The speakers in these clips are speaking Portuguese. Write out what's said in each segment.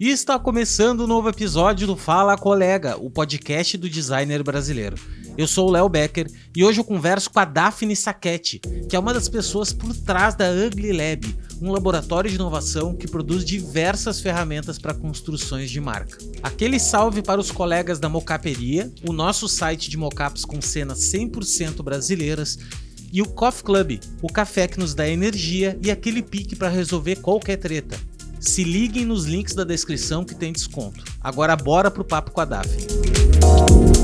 E está começando o um novo episódio do Fala Colega, o podcast do designer brasileiro. Eu sou o Léo Becker e hoje eu converso com a Daphne Sacchetti, que é uma das pessoas por trás da Ugly Lab, um laboratório de inovação que produz diversas ferramentas para construções de marca. Aquele salve para os colegas da Mocaperia, o nosso site de mockups com cenas 100% brasileiras e o Coffee Club, o café que nos dá energia e aquele pique para resolver qualquer treta. Se liguem nos links da descrição que tem desconto. Agora bora pro papo com a Daphne.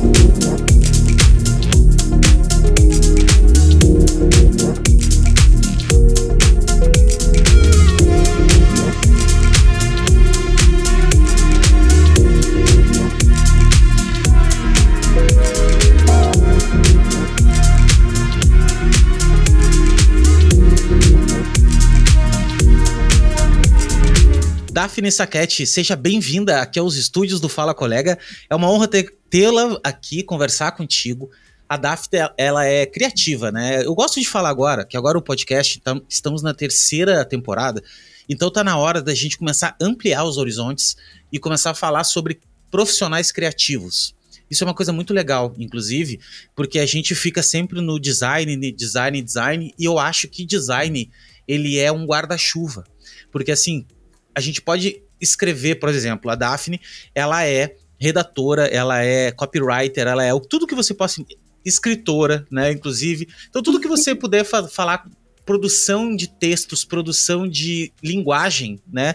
Daphne Saquete, seja bem-vinda aqui aos estúdios do Fala Colega. É uma honra tê-la aqui, conversar contigo. A Daphne, ela é criativa, né? Eu gosto de falar agora, que agora o podcast, estamos na terceira temporada, então tá na hora da gente começar a ampliar os horizontes e começar a falar sobre profissionais criativos. Isso é uma coisa muito legal, inclusive, porque a gente fica sempre no design, design, design, e eu acho que design, ele é um guarda-chuva. Porque assim, a gente pode escrever, por exemplo, a Daphne, ela é redatora, ela é copywriter, ela é tudo que você possa escritora, né, inclusive. Então tudo que você puder fa falar produção de textos, produção de linguagem, né?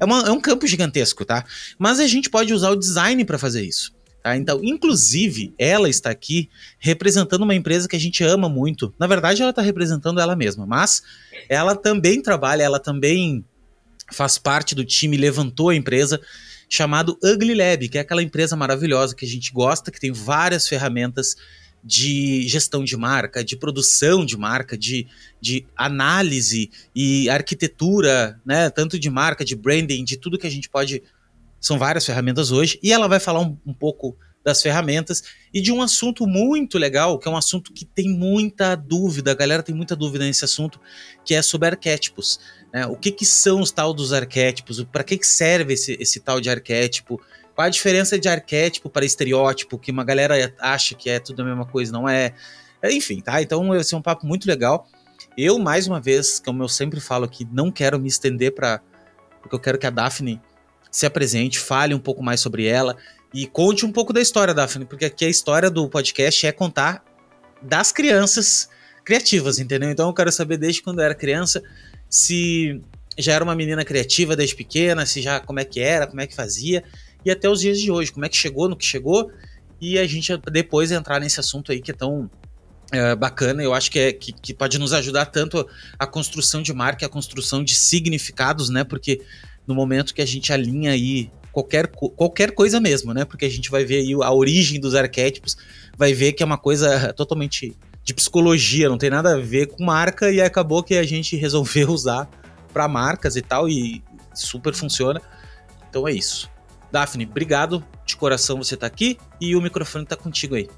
É, uma, é um campo gigantesco, tá? Mas a gente pode usar o design para fazer isso. Tá? Então, inclusive, ela está aqui representando uma empresa que a gente ama muito. Na verdade, ela está representando ela mesma, mas ela também trabalha, ela também faz parte do time, levantou a empresa, chamado Ugly Lab, que é aquela empresa maravilhosa que a gente gosta, que tem várias ferramentas de gestão de marca, de produção de marca, de, de análise e arquitetura, né? Tanto de marca, de branding, de tudo que a gente pode. São várias ferramentas hoje. E ela vai falar um, um pouco das ferramentas e de um assunto muito legal, que é um assunto que tem muita dúvida, a galera tem muita dúvida nesse assunto, que é sobre arquétipos. Né? O que, que são os tal dos arquétipos? Para que, que serve esse, esse tal de arquétipo? Qual a diferença de arquétipo para estereótipo, que uma galera acha que é tudo a mesma coisa, não é? Enfim, tá? Então vai ser um papo muito legal. Eu, mais uma vez, como eu sempre falo aqui, não quero me estender para. Porque eu quero que a Daphne se apresente, fale um pouco mais sobre ela e conte um pouco da história, Daphne, porque aqui a história do podcast é contar das crianças criativas, entendeu? Então eu quero saber desde quando eu era criança se já era uma menina criativa desde pequena, se já como é que era, como é que fazia, e até os dias de hoje, como é que chegou no que chegou, e a gente depois entrar nesse assunto aí que é tão é, bacana, eu acho que, é, que, que, pode nos ajudar tanto a construção de marca, a construção de significados, né? Porque no momento que a gente alinha aí qualquer, qualquer coisa mesmo, né? Porque a gente vai ver aí a origem dos arquétipos, vai ver que é uma coisa totalmente de psicologia, não tem nada a ver com marca e acabou que a gente resolveu usar para marcas e tal e super funciona. Então é isso. Daphne, obrigado de coração você tá aqui e o microfone tá contigo aí.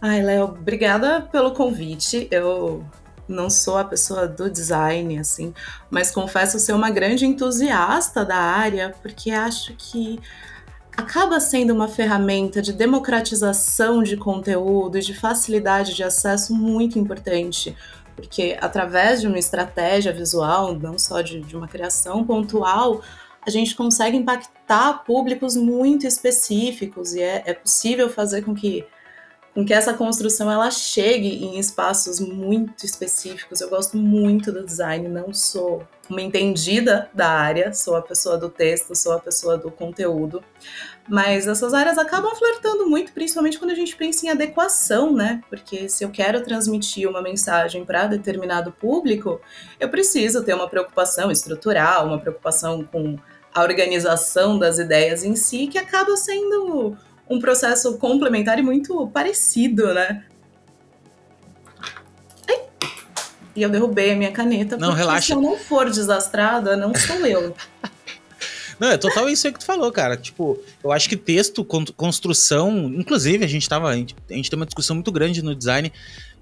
Ai, Léo, obrigada pelo convite. Eu não sou a pessoa do design, assim, mas confesso ser uma grande entusiasta da área, porque acho que acaba sendo uma ferramenta de democratização de conteúdo e de facilidade de acesso muito importante. Porque através de uma estratégia visual, não só de, de uma criação pontual, a gente consegue impactar públicos muito específicos e é, é possível fazer com que com que essa construção ela chegue em espaços muito específicos. Eu gosto muito do design, não sou uma entendida da área, sou a pessoa do texto, sou a pessoa do conteúdo, mas essas áreas acabam flertando muito, principalmente quando a gente pensa em adequação, né? Porque se eu quero transmitir uma mensagem para determinado público, eu preciso ter uma preocupação estrutural, uma preocupação com a organização das ideias em si, que acaba sendo um processo complementar e muito parecido, né? Ai. E eu derrubei a minha caneta, não, relaxa. se eu não for desastrada, não sou eu. Não, é total isso aí que tu falou, cara. Tipo, eu acho que texto, construção, inclusive a gente tava, a gente, a gente tem uma discussão muito grande no design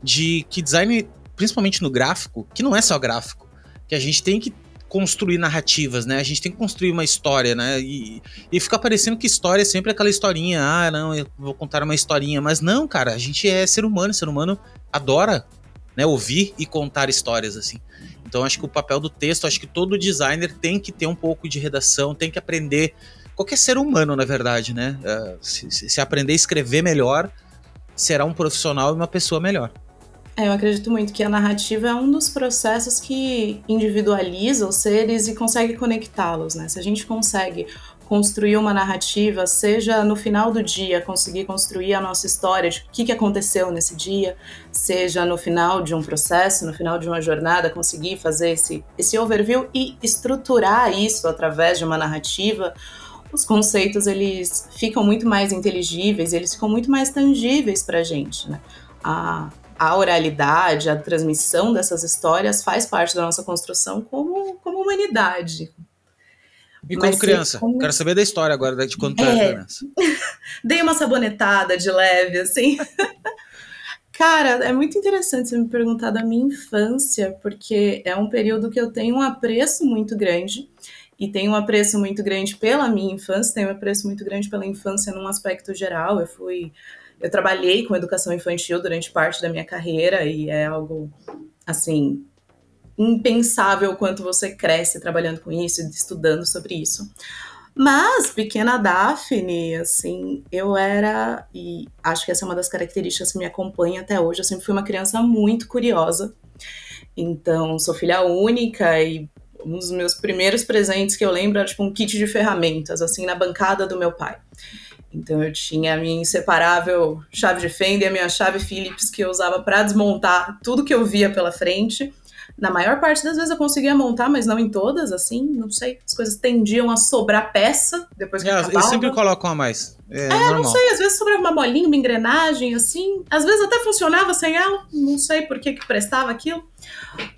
de que design, principalmente no gráfico, que não é só gráfico, que a gente tem que construir narrativas, né? A gente tem que construir uma história, né? E, e fica parecendo que história é sempre aquela historinha, ah, não, eu vou contar uma historinha, mas não, cara, a gente é ser humano, ser humano adora, né, ouvir e contar histórias assim. Então acho que o papel do texto, acho que todo designer tem que ter um pouco de redação, tem que aprender. Qualquer ser humano, na verdade, né? Uh, se, se, aprender a escrever melhor, será um profissional e uma pessoa melhor. É, eu acredito muito que a narrativa é um dos processos que individualiza os seres e consegue conectá-los, né? Se a gente consegue construir uma narrativa, seja no final do dia conseguir construir a nossa história de o que, que aconteceu nesse dia, seja no final de um processo, no final de uma jornada, conseguir fazer esse, esse overview e estruturar isso através de uma narrativa, os conceitos eles ficam muito mais inteligíveis, eles ficam muito mais tangíveis para a gente. Né? A, a oralidade, a transmissão dessas histórias faz parte da nossa construção como, como humanidade, e quando criança? Como... Quero saber da história agora, de quando tu é... era criança. Dei uma sabonetada de leve, assim. Cara, é muito interessante você me perguntar da minha infância, porque é um período que eu tenho um apreço muito grande. E tenho um apreço muito grande pela minha infância, tenho um apreço muito grande pela infância num aspecto geral. Eu fui. Eu trabalhei com educação infantil durante parte da minha carreira e é algo, assim, impensável quanto você cresce trabalhando com isso, estudando sobre isso. Mas, pequena Daphne, assim, eu era, e acho que essa é uma das características que me acompanha até hoje, eu sempre fui uma criança muito curiosa. Então, sou filha única e um dos meus primeiros presentes que eu lembro era tipo um kit de ferramentas, assim, na bancada do meu pai. Então eu tinha a minha inseparável chave de fenda e a minha chave Phillips que eu usava para desmontar tudo que eu via pela frente. Na maior parte das vezes eu conseguia montar, mas não em todas, assim, não sei. As coisas tendiam a sobrar peça depois que é, acabava. Eles sempre colocam a mais. É, é não sei, às vezes sobrava uma bolinha, uma engrenagem, assim. Às vezes até funcionava sem ela, não sei por que, que prestava aquilo.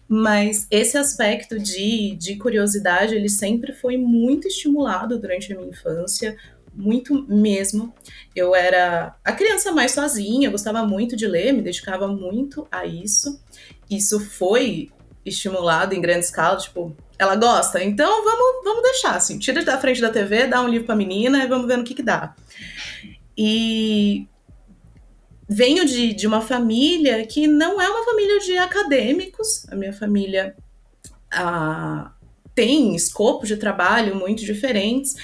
Mas esse aspecto de, de curiosidade, ele sempre foi muito estimulado durante a minha infância muito mesmo. Eu era a criança mais sozinha, gostava muito de ler, me dedicava muito a isso. Isso foi estimulado em grande escala, tipo, ela gosta, então vamos, vamos deixar, assim, tira da frente da TV, dá um livro pra menina e vamos ver no que que dá. E venho de, de uma família que não é uma família de acadêmicos, a minha família ah, tem escopos de trabalho muito diferentes,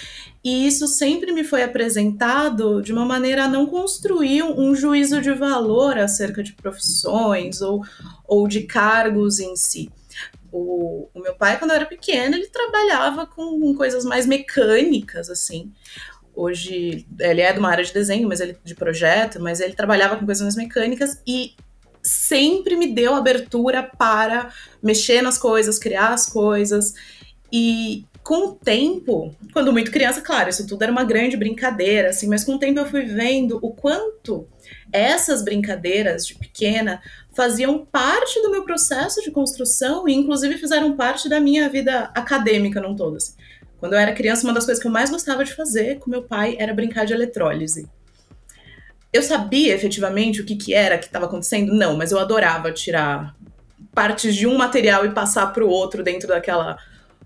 e isso sempre me foi apresentado de uma maneira a não construir um juízo de valor acerca de profissões ou, ou de cargos em si. O, o meu pai, quando eu era pequena, ele trabalhava com, com coisas mais mecânicas, assim. Hoje, ele é de uma área de desenho, mas ele de projeto, mas ele trabalhava com coisas mais mecânicas e sempre me deu abertura para mexer nas coisas, criar as coisas. E, com o tempo, quando muito criança, claro, isso tudo era uma grande brincadeira, assim, mas com o tempo eu fui vendo o quanto essas brincadeiras de pequena faziam parte do meu processo de construção e, inclusive, fizeram parte da minha vida acadêmica num todo. Assim. Quando eu era criança, uma das coisas que eu mais gostava de fazer com meu pai era brincar de eletrólise. Eu sabia efetivamente o que, que era que estava acontecendo? Não, mas eu adorava tirar partes de um material e passar para o outro dentro daquela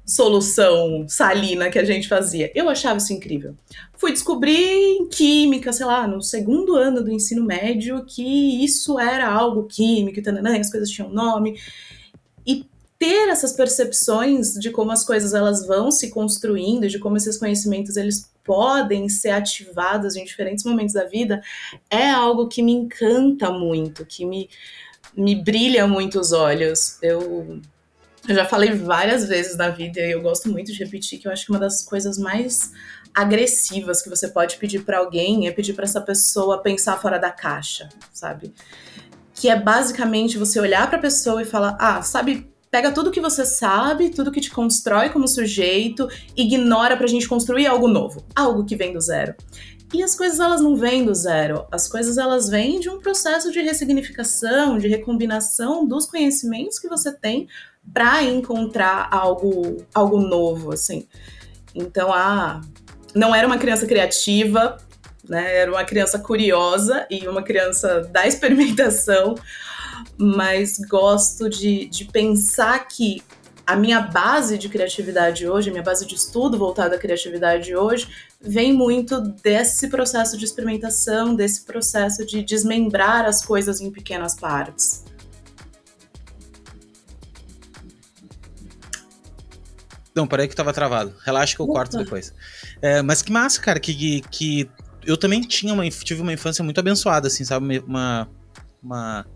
solução salina que a gente fazia. Eu achava isso incrível. Fui descobrir em química, sei lá, no segundo ano do ensino médio, que isso era algo químico e tananã, as coisas tinham nome. E ter essas percepções de como as coisas elas vão se construindo, de como esses conhecimentos eles podem ser ativados em diferentes momentos da vida, é algo que me encanta muito, que me, me brilha muito os olhos. Eu eu já falei várias vezes na vida e eu gosto muito de repetir que eu acho que uma das coisas mais agressivas que você pode pedir para alguém é pedir para essa pessoa pensar fora da caixa, sabe? Que é basicamente você olhar para a pessoa e falar: "Ah, sabe, pega tudo que você sabe, tudo que te constrói como sujeito, ignora pra gente construir algo novo, algo que vem do zero". E as coisas elas não vêm do zero, as coisas elas vêm de um processo de ressignificação, de recombinação dos conhecimentos que você tem para encontrar algo, algo novo, assim. Então, ah, não era uma criança criativa, né? Era uma criança curiosa e uma criança da experimentação, mas gosto de, de pensar que a minha base de criatividade hoje, a minha base de estudo voltada à criatividade hoje, vem muito desse processo de experimentação, desse processo de desmembrar as coisas em pequenas partes. Não, parei que tava travado. Relaxa que eu corto depois. É, mas que massa, cara, que, que eu também tinha uma, tive uma infância muito abençoada, assim, sabe? Uma, uma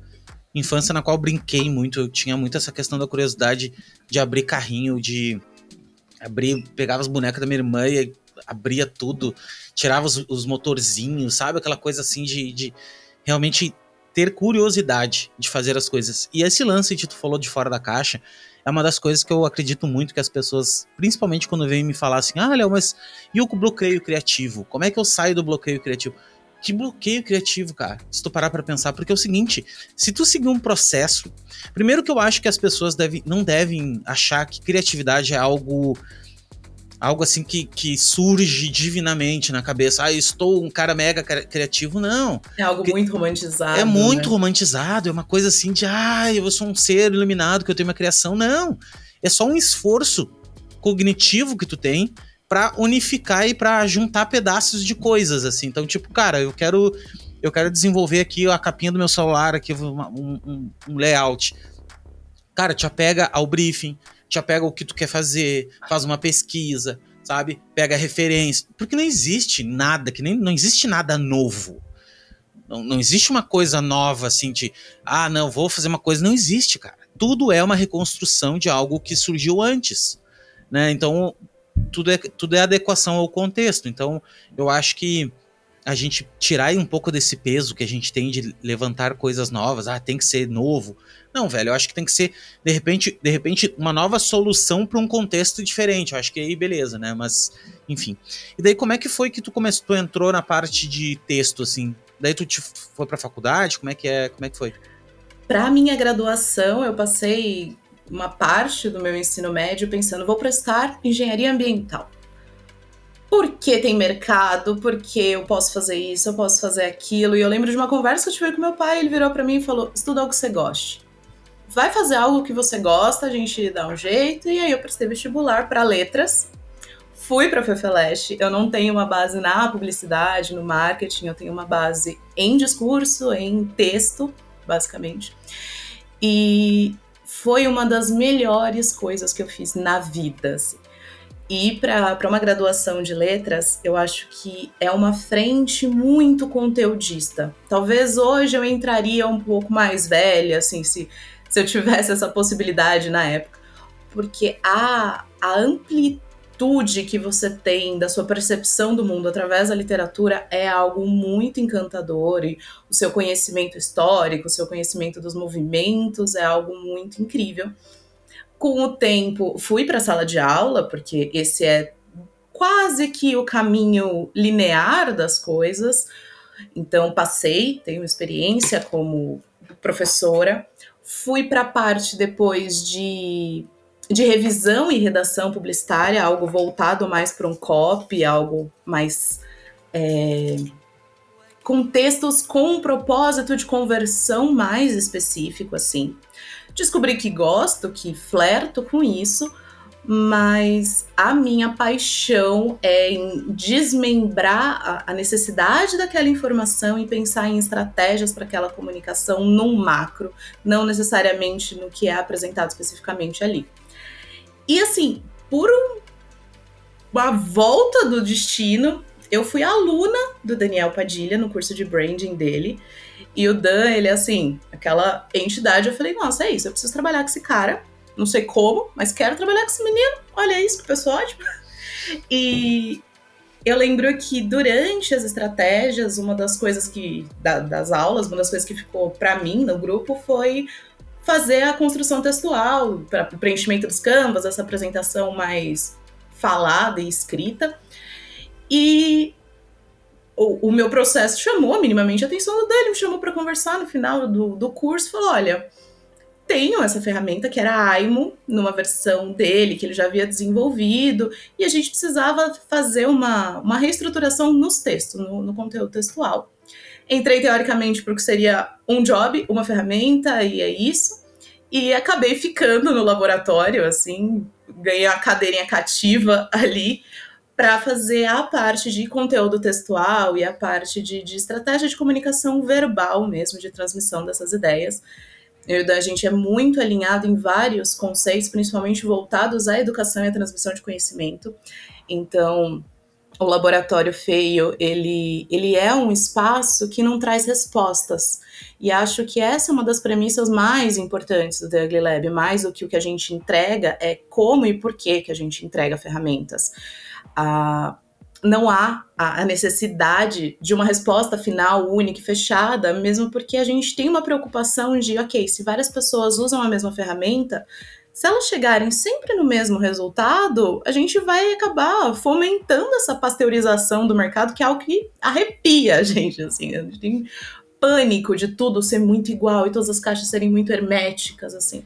infância na qual brinquei muito. Eu tinha muito essa questão da curiosidade de abrir carrinho, de abrir, pegava as bonecas da minha irmã e abria tudo, tirava os, os motorzinhos, sabe? Aquela coisa assim de, de realmente ter curiosidade de fazer as coisas. E esse lance que tu falou de fora da caixa é uma das coisas que eu acredito muito que as pessoas, principalmente quando vêm me falar assim, ah, Léo, mas e o bloqueio criativo? Como é que eu saio do bloqueio criativo? Que bloqueio criativo, cara, se tu parar pra pensar, porque é o seguinte, se tu seguir um processo, primeiro que eu acho que as pessoas devem, não devem achar que criatividade é algo algo assim que, que surge divinamente na cabeça. Ah, estou um cara mega criativo. Não. É algo muito romantizado. É muito né? romantizado. É uma coisa assim de, ah, eu sou um ser iluminado, que eu tenho uma criação. Não. É só um esforço cognitivo que tu tem para unificar e para juntar pedaços de coisas assim. Então, tipo, cara, eu quero eu quero desenvolver aqui a capinha do meu celular aqui um, um, um layout. Cara, te apega ao briefing, te apega o que tu quer fazer, faz uma pesquisa, sabe? Pega referência, porque não existe nada que nem não existe nada novo. Não, não existe uma coisa nova assim de, ah, não, vou fazer uma coisa, não existe, cara. Tudo é uma reconstrução de algo que surgiu antes, né? Então, tudo é, tudo é adequação ao contexto. Então, eu acho que a gente tirar um pouco desse peso que a gente tem de levantar coisas novas, ah, tem que ser novo. Não, velho, eu acho que tem que ser, de repente, de repente uma nova solução para um contexto diferente. Eu acho que aí beleza, né? Mas, enfim. E daí como é que foi que tu começou, tu entrou na parte de texto assim? Daí tu te foi para faculdade? Como é que é? Como é que foi? Para minha graduação, eu passei uma parte do meu ensino médio pensando, vou prestar engenharia ambiental. Porque tem mercado, porque eu posso fazer isso, eu posso fazer aquilo. E eu lembro de uma conversa que eu tive com meu pai, ele virou para mim e falou: estuda algo que você goste. Vai fazer algo que você gosta, a gente dá um jeito. E aí eu prestei vestibular para letras. Fui para FEFELESH. Eu não tenho uma base na publicidade, no marketing, eu tenho uma base em discurso, em texto, basicamente. E foi uma das melhores coisas que eu fiz na vida. Assim. E para uma graduação de letras, eu acho que é uma frente muito conteudista. Talvez hoje eu entraria um pouco mais velha, assim, se, se eu tivesse essa possibilidade na época. Porque a, a amplitude amplitude que você tem da sua percepção do mundo através da literatura é algo muito encantador e o seu conhecimento histórico, o seu conhecimento dos movimentos é algo muito incrível. Com o tempo, fui para a sala de aula, porque esse é quase que o caminho linear das coisas. Então, passei, tenho experiência como professora. Fui para a parte depois de de revisão e redação publicitária, algo voltado mais para um copy, algo mais é, com textos com um propósito de conversão mais específico, assim. Descobri que gosto, que flerto com isso, mas a minha paixão é em desmembrar a, necessidade daquela informação e pensar em estratégias para aquela comunicação num macro, não necessariamente no que é apresentado especificamente ali. E assim, por uma volta do destino, eu fui aluna do Daniel Padilha no curso de branding dele. E o Dan, ele é assim, aquela entidade. Eu falei, nossa, é isso, eu preciso trabalhar com esse cara. Não sei como, mas quero trabalhar com esse menino. Olha isso, que pessoa ótima. E eu lembro que durante as estratégias, uma das coisas que. Da, das aulas, uma das coisas que ficou para mim no grupo foi fazer a construção textual, para o preenchimento dos canvas, essa apresentação mais falada e escrita. E o, o meu processo chamou minimamente a atenção dele, me chamou para conversar no final do, do curso, falou: olha, tenho essa ferramenta que era a Aimo, numa versão dele que ele já havia desenvolvido, e a gente precisava fazer uma, uma reestruturação nos textos, no, no conteúdo textual. Entrei teoricamente porque seria um job, uma ferramenta, e é isso. E acabei ficando no laboratório, assim, ganhei a cadeirinha cativa ali para fazer a parte de conteúdo textual e a parte de, de estratégia de comunicação verbal mesmo, de transmissão dessas ideias. Eu da gente é muito alinhado em vários conceitos, principalmente voltados à educação e à transmissão de conhecimento. Então, o laboratório feio, ele, ele é um espaço que não traz respostas. E acho que essa é uma das premissas mais importantes do The Ugly Lab, mais do que o que a gente entrega é como e por que que a gente entrega ferramentas. Ah, não há a necessidade de uma resposta final única e fechada, mesmo porque a gente tem uma preocupação de, ok, se várias pessoas usam a mesma ferramenta, se elas chegarem sempre no mesmo resultado, a gente vai acabar fomentando essa pasteurização do mercado, que é algo que arrepia a gente, assim, a gente tem pânico de tudo ser muito igual e todas as caixas serem muito herméticas, assim.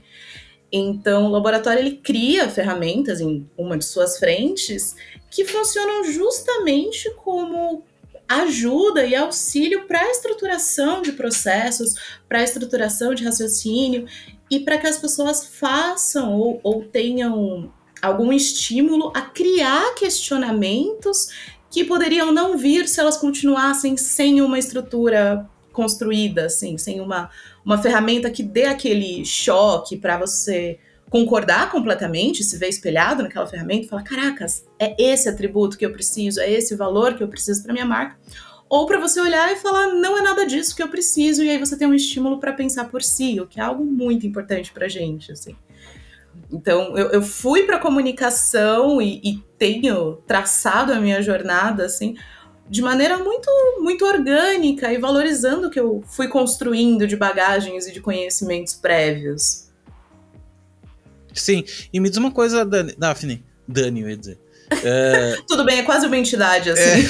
Então, o laboratório ele cria ferramentas em uma de suas frentes que funcionam justamente como ajuda e auxílio para a estruturação de processos, para a estruturação de raciocínio e para que as pessoas façam ou, ou tenham algum estímulo a criar questionamentos que poderiam não vir se elas continuassem sem uma estrutura construída, assim, sem uma, uma ferramenta que dê aquele choque para você concordar completamente, se ver espelhado naquela ferramenta e falar: caracas, é esse atributo que eu preciso, é esse valor que eu preciso para minha marca. Ou para você olhar e falar: não é nada disso que eu preciso, e aí você tem um estímulo para pensar por si, o que é algo muito importante para gente, assim. Então, eu, eu fui para comunicação e, e tenho traçado a minha jornada, assim, de maneira muito, muito orgânica e valorizando o que eu fui construindo de bagagens e de conhecimentos prévios. Sim, e me diz uma coisa, Dani, Daphne, Dani, eu ia dizer. É... Tudo bem, é quase uma entidade, assim.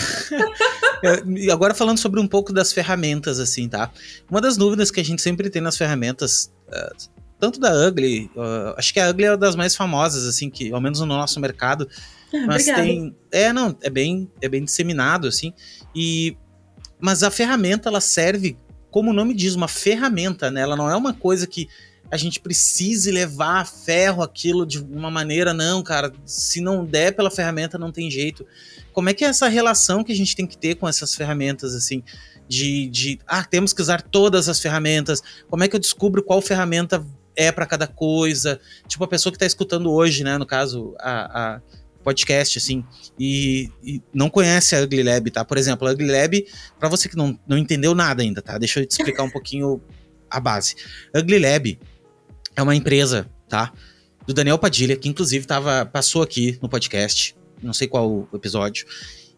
É... é agora falando sobre um pouco das ferramentas, assim, tá? Uma das dúvidas que a gente sempre tem nas ferramentas, uh, tanto da Ugly, acho que a Ugly é uma das mais famosas, assim, que, ao menos no nosso mercado, mas obrigada. tem. É, não, é bem, é bem disseminado, assim. E. Mas a ferramenta, ela serve, como o nome diz, uma ferramenta, né? Ela não é uma coisa que a gente precise levar a ferro aquilo de uma maneira, não, cara. Se não der pela ferramenta, não tem jeito. Como é que é essa relação que a gente tem que ter com essas ferramentas, assim? De, de ah, temos que usar todas as ferramentas. Como é que eu descubro qual ferramenta é para cada coisa? Tipo, a pessoa que está escutando hoje, né? No caso, a, a podcast, assim, e, e, não conhece a Ugly Lab, tá? Por exemplo, a Ugly Lab, para você que não, não entendeu nada ainda, tá? Deixa eu te explicar um pouquinho a base. A Ugly Lab é uma empresa, tá? Do Daniel Padilha, que inclusive tava, passou aqui no podcast, não sei qual episódio,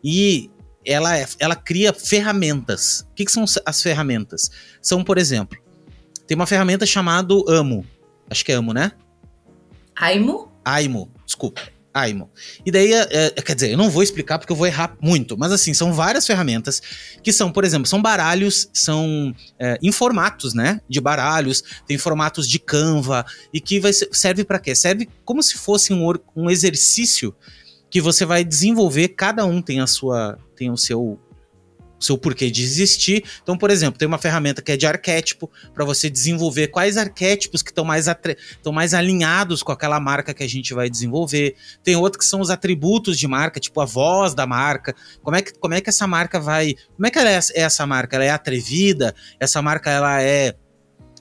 e ela, é, ela cria ferramentas. O que, que são as ferramentas? São, por exemplo, tem uma ferramenta chamada Amo. Acho que é Amo, né? Aimo? Aimo, desculpa. Aimo. E daí, é, é, quer dizer, eu não vou explicar porque eu vou errar muito, mas assim, são várias ferramentas que são, por exemplo, são baralhos, são é, em formatos, né, de baralhos, tem formatos de Canva, e que vai, serve para quê? Serve como se fosse um, um exercício que você vai desenvolver, cada um tem a sua, tem o seu seu porquê de existir. Então, por exemplo, tem uma ferramenta que é de arquétipo para você desenvolver quais arquétipos que estão mais, estão mais alinhados com aquela marca que a gente vai desenvolver. Tem outro que são os atributos de marca, tipo a voz da marca. Como é que, como é que essa marca vai. Como é que ela é, é essa marca? Ela é atrevida? Essa marca ela é,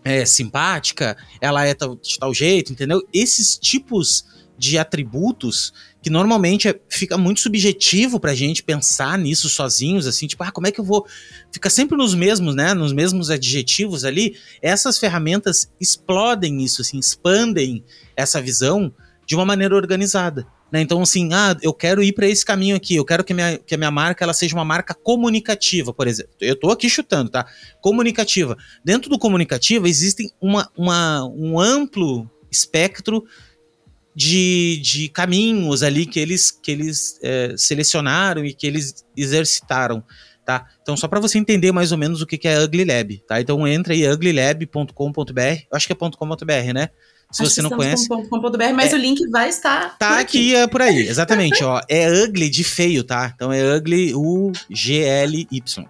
é simpática? Ela é de tal jeito, entendeu? Esses tipos de atributos que normalmente é, fica muito subjetivo pra gente pensar nisso sozinhos, assim, tipo, ah, como é que eu vou. Fica sempre nos mesmos, né? Nos mesmos adjetivos ali. Essas ferramentas explodem isso, assim, expandem essa visão de uma maneira organizada. Né? Então, assim, ah, eu quero ir para esse caminho aqui, eu quero que minha, que a minha marca ela seja uma marca comunicativa, por exemplo. Eu tô aqui chutando, tá? Comunicativa. Dentro do comunicativa existem uma, uma, um amplo espectro de, de caminhos ali que eles, que eles é, selecionaram e que eles exercitaram. tá? Então, só para você entender mais ou menos o que, que é Ugly Lab, tá? Então, entra aí uglylab.com.br, acho que é .com.br, né? Se Acho você não conhece. .com.br, mas é, o link vai estar. Tá aqui. aqui, é por aí, exatamente, ó. É ugly de feio, tá? Então é ugly, U-G-L-Y.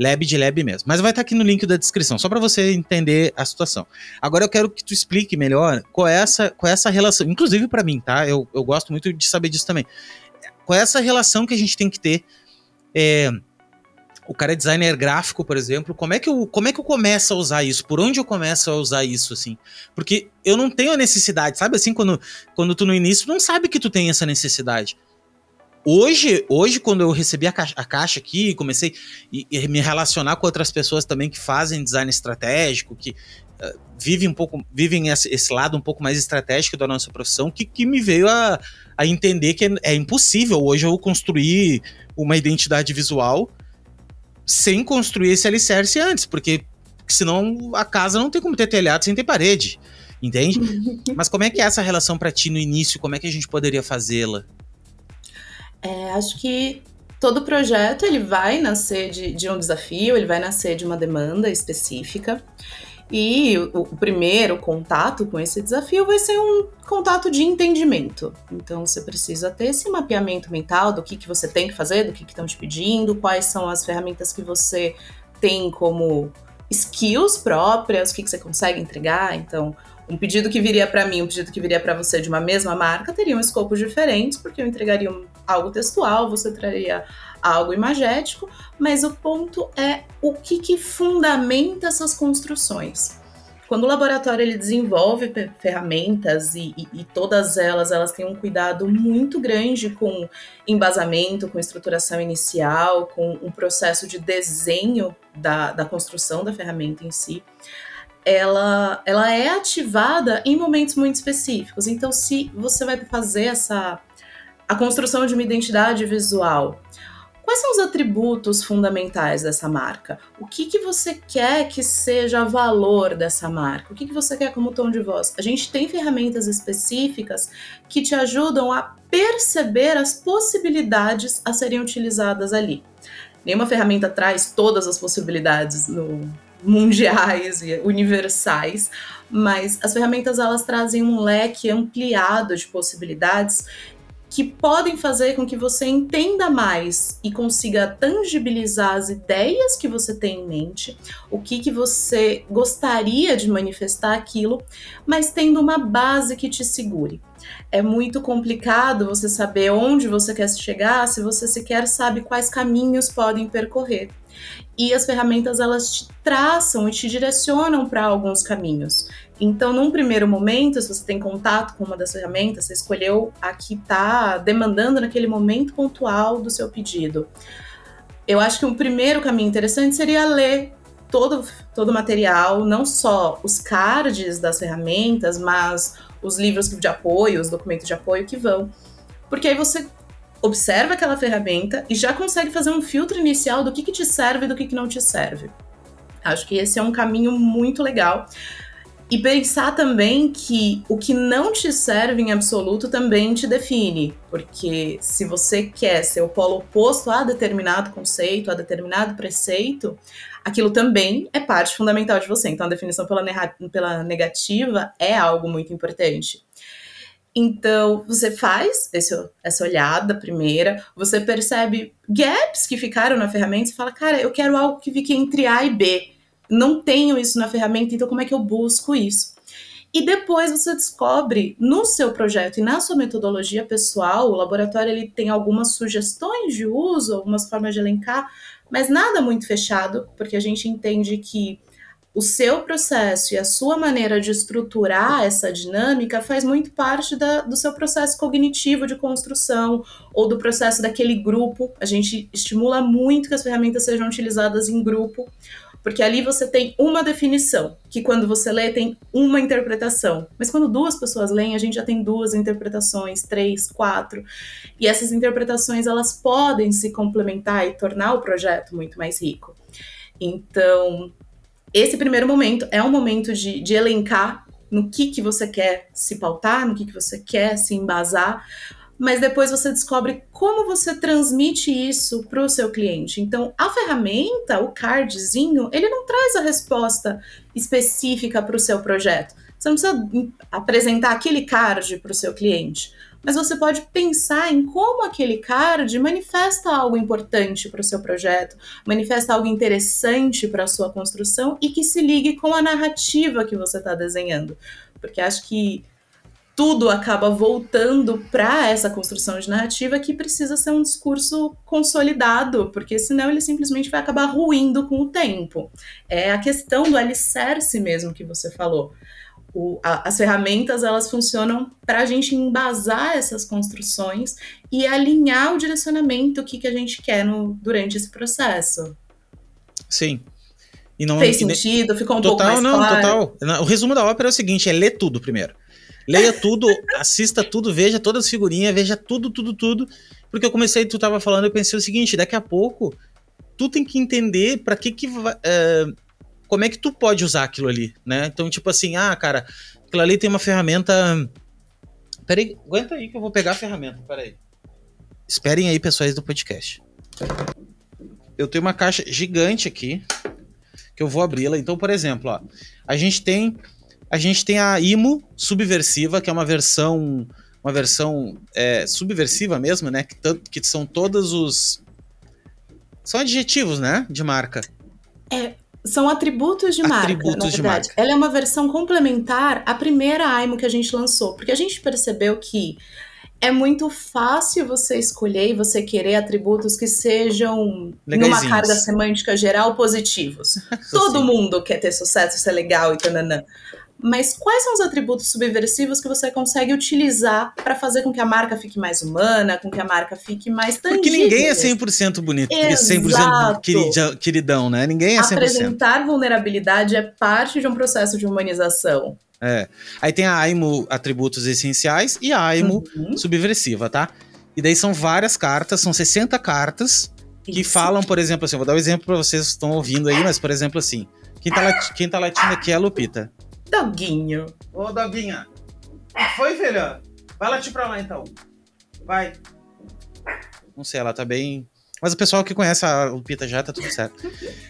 Lab de lab mesmo. Mas vai estar aqui no link da descrição, só para você entender a situação. Agora eu quero que tu explique melhor qual é essa, qual é essa relação, inclusive para mim, tá? Eu, eu gosto muito de saber disso também. Qual é essa relação que a gente tem que ter é, o cara é designer gráfico, por exemplo, como é que eu, como é que eu começo a usar isso? Por onde eu começo a usar isso, assim? Porque eu não tenho a necessidade, sabe assim, quando, quando tu no início não sabe que tu tem essa necessidade. Hoje, hoje quando eu recebi a caixa, a caixa aqui, comecei a me relacionar com outras pessoas também que fazem design estratégico, que uh, vivem um pouco, vivem esse, lado um pouco mais estratégico da nossa profissão, que, que me veio a, a entender que é, é impossível hoje eu construir uma identidade visual sem construir esse alicerce antes, porque senão a casa não tem como ter telhado sem ter parede, entende? Mas como é que é essa relação para ti no início? Como é que a gente poderia fazê-la? É, acho que todo projeto ele vai nascer de, de um desafio, ele vai nascer de uma demanda específica. E o, o, primeiro contato com esse desafio vai ser um contato de entendimento. Então você precisa ter esse mapeamento mental do que, que você tem que fazer, do que estão te pedindo, quais são as ferramentas que você tem como skills próprias, o que, que você consegue entregar. Então, um pedido que viria para mim, um pedido que viria para você de uma mesma marca, teriam escopos diferentes, porque eu entregaria algo textual, você traria algo imagético, mas o ponto é o que, que fundamenta essas construções. Quando o laboratório ele desenvolve ferramentas e, e, e, todas elas elas têm um cuidado muito grande com embasamento, com estruturação inicial, com um processo de desenho da, da construção da ferramenta em si, ela, ela é ativada em momentos muito específicos. Então, se você vai fazer essa a construção de uma identidade visual, Quais são os atributos fundamentais dessa marca? O que, que você quer que seja valor dessa marca? O que, que você quer como tom de voz? A gente tem ferramentas específicas que te ajudam a perceber as possibilidades a serem utilizadas ali. Nenhuma ferramenta traz todas as possibilidades no, mundiais e universais, mas as ferramentas elas trazem um leque ampliado de possibilidades que podem fazer com que você entenda mais e consiga tangibilizar as ideias que você tem em mente, o que, que você gostaria de manifestar aquilo, mas tendo uma base que te segure. É muito complicado você saber onde você quer chegar se você sequer sabe quais caminhos podem percorrer. E as ferramentas elas te traçam e te direcionam para alguns caminhos. Então, num primeiro momento, se você tem contato com uma das ferramentas, você escolheu a que está demandando naquele momento pontual do seu pedido. Eu acho que um primeiro caminho interessante seria ler todo, todo o material, não só os cards das ferramentas, mas os livros de apoio, os documentos de apoio que vão. Porque aí você observa aquela ferramenta e já consegue fazer um filtro inicial do que, que te serve e do que, que não te serve. Acho que esse é um caminho muito legal. E pensar também que o que não te serve em absoluto também te define, porque se você quer ser o polo oposto a determinado conceito, a determinado preceito, aquilo também é parte fundamental de você. Então a definição pela, pela negativa é algo muito importante. Então, você faz esse, essa olhada primeira, você percebe gaps que ficaram na ferramenta e fala, cara, eu quero algo que fique entre A e B não tenho isso na ferramenta, então como é que eu busco isso? E depois você descobre no seu projeto e na sua metodologia pessoal, o laboratório ele tem algumas sugestões de uso, algumas formas de elencar, mas nada muito fechado, porque a gente entende que o seu processo e a sua maneira de estruturar essa dinâmica faz muito parte da, do seu processo cognitivo de construção ou do processo daquele grupo. A gente estimula muito que as ferramentas sejam utilizadas em grupo, porque ali você tem uma definição, que quando você lê tem uma interpretação. Mas quando duas pessoas leem, a gente já tem duas interpretações, três, quatro. E essas interpretações elas podem se complementar e tornar o projeto muito mais rico. Então, esse primeiro momento é um momento de, de elencar no que, que você quer se pautar, no que, que você quer se embasar, mas depois você descobre como você transmite isso para o seu cliente. Então, a ferramenta, o cardzinho, ele não traz a resposta específica para o seu projeto. Você não precisa apresentar aquele card para o seu cliente, mas você pode pensar em como aquele card manifesta algo importante para o seu projeto, manifesta algo interessante para a sua construção e que se ligue com a narrativa que você está desenhando. Porque acho que tudo acaba voltando para essa construção de narrativa que precisa ser um discurso consolidado, porque senão ele simplesmente vai acabar ruindo com o tempo. É a questão do alicerce mesmo que você falou. O, a, as ferramentas elas funcionam para a gente embasar essas construções e alinhar o direcionamento que, que a gente quer no, durante esse processo. Sim. E não, Fez sentido? Ficou um total, pouco mais não, claro? Total. O resumo da ópera é o seguinte: é ler tudo primeiro. Leia tudo, assista tudo, veja todas as figurinhas, veja tudo, tudo, tudo. Porque eu comecei, tu tava falando, eu pensei o seguinte, daqui a pouco, tu tem que entender para que que. Uh, como é que tu pode usar aquilo ali, né? Então, tipo assim, ah, cara, aquilo ali tem uma ferramenta... Peraí, aguenta aí que eu vou pegar a ferramenta, peraí. Esperem aí, pessoais do podcast. Eu tenho uma caixa gigante aqui, que eu vou abri-la. Então, por exemplo, ó, a gente tem a gente tem a IMO subversiva, que é uma versão uma versão é, subversiva mesmo, né? Que, que são todos os são adjetivos, né? De marca. É, são atributos de marca, atributos na verdade. De marca. Ela é uma versão complementar à primeira AIMO que a gente lançou, porque a gente percebeu que é muito fácil você escolher e você querer atributos que sejam numa carga semântica geral positivos. Todo mundo quer ter sucesso, ser legal e tananã mas quais são os atributos subversivos que você consegue utilizar para fazer com que a marca fique mais humana, com que a marca fique mais tangível? Porque ninguém é 100% bonito, Exato. 100% queridão, né? Ninguém é 100%. Apresentar vulnerabilidade é parte de um processo de humanização. É. Aí tem a AIMO atributos essenciais e a AIMO uhum. subversiva, tá? E daí são várias cartas, são 60 cartas que Isso. falam, por exemplo, assim, vou dar um exemplo para vocês que estão ouvindo aí, mas por exemplo assim, quem tá, lati quem tá latindo aqui é a Lupita. Doguinho. Ô, Doguinha. Foi, filha? Vai latir pra lá, então. Vai. Não sei, ela tá bem... Mas o pessoal que conhece a Lupita já tá tudo certo.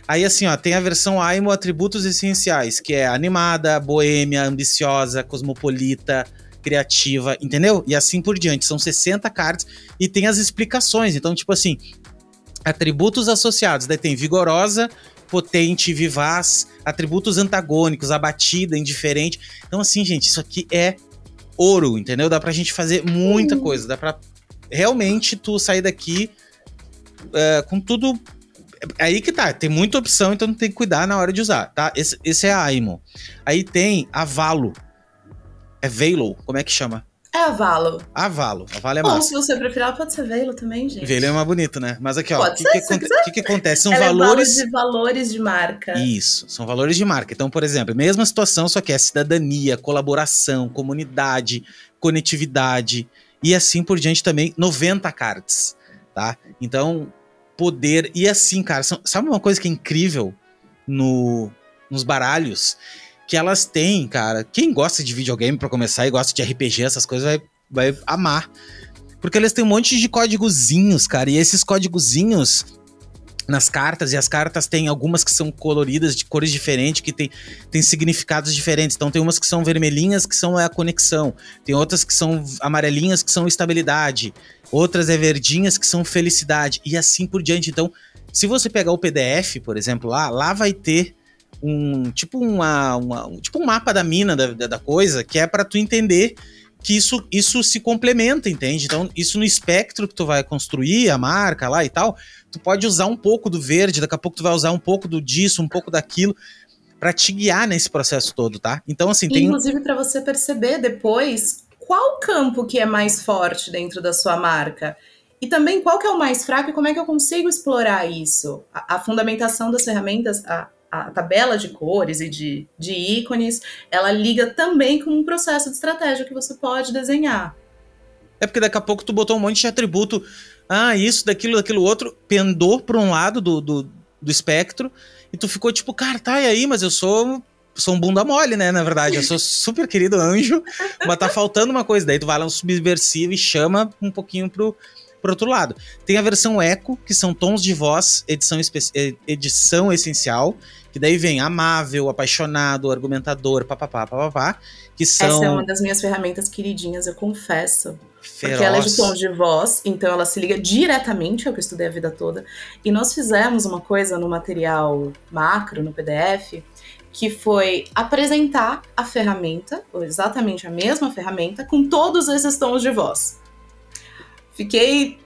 Aí, assim, ó, tem a versão AIMO Atributos Essenciais, que é animada, boêmia, ambiciosa, cosmopolita, criativa, entendeu? E assim por diante. São 60 cards e tem as explicações. Então, tipo assim, atributos associados. Daí tem vigorosa, potente, vivaz, atributos antagônicos, abatida, indiferente. Então, assim, gente, isso aqui é ouro, entendeu? Dá pra gente fazer muita uhum. coisa. Dá pra realmente tu sair daqui uh, com tudo. Aí que tá, tem muita opção, então tem que cuidar na hora de usar, tá? Esse, esse é a Aimo. Aí tem a Valo. É Valo, como é que chama? É a Valo. A Valo. A Valo é massa. Ou se você preferir, pode ser Velo também, gente. Velo é mais bonito, né? Mas aqui, ó, o que, que, que, que, acontece? São Ela valores. É de valores de marca. Isso, são valores de marca. Então, por exemplo, mesma situação, só que é cidadania, colaboração, comunidade, conectividade e assim por diante também, 90 cards, tá? Então, poder. E assim, cara, são, sabe uma coisa que é incrível no, nos baralhos? Que elas têm, cara. Quem gosta de videogame para começar e gosta de RPG, essas coisas, vai, vai amar. Porque eles têm um monte de códigozinhos, cara. E esses códigozinhos nas cartas, e as cartas têm algumas que são coloridas, de cores diferentes, que tem, tem significados diferentes. Então tem umas que são vermelhinhas, que são a conexão. Tem outras que são amarelinhas, que são estabilidade. Outras é verdinhas, que são felicidade. E assim por diante. Então, se você pegar o PDF, por exemplo, lá, lá vai ter um tipo uma, uma um, tipo um mapa da mina da, da coisa que é para tu entender que isso, isso se complementa, entende? Então, isso no espectro que tu vai construir, a marca lá e tal, tu pode usar um pouco do verde, daqui a pouco tu vai usar um pouco do disso, um pouco daquilo, para te guiar nesse processo todo, tá? Então, assim, tem. Inclusive, para você perceber depois qual campo que é mais forte dentro da sua marca. E também qual que é o mais fraco e como é que eu consigo explorar isso. A, a fundamentação das ferramentas, a, a tabela de cores e de, de ícones, ela liga também com um processo de estratégia que você pode desenhar. É porque daqui a pouco tu botou um monte de atributo, ah, isso, daquilo, daquilo outro, pendou para um lado do, do, do espectro, e tu ficou tipo, cara, tá, e aí, mas eu sou sou um bunda mole, né? Na verdade, eu sou super querido anjo, mas tá faltando uma coisa. Daí tu vai lá um subversivo e chama um pouquinho pro, pro outro lado. Tem a versão eco, que são tons de voz, edição, edição essencial, que daí vem amável, apaixonado, argumentador, papapá, papapá, que são... Essa é uma das minhas ferramentas queridinhas, eu confesso. Feroz. Porque ela é de tom de voz, então ela se liga diretamente ao que eu estudei a vida toda. E nós fizemos uma coisa no material macro, no PDF, que foi apresentar a ferramenta, ou exatamente a mesma ferramenta, com todos esses tons de voz. Fiquei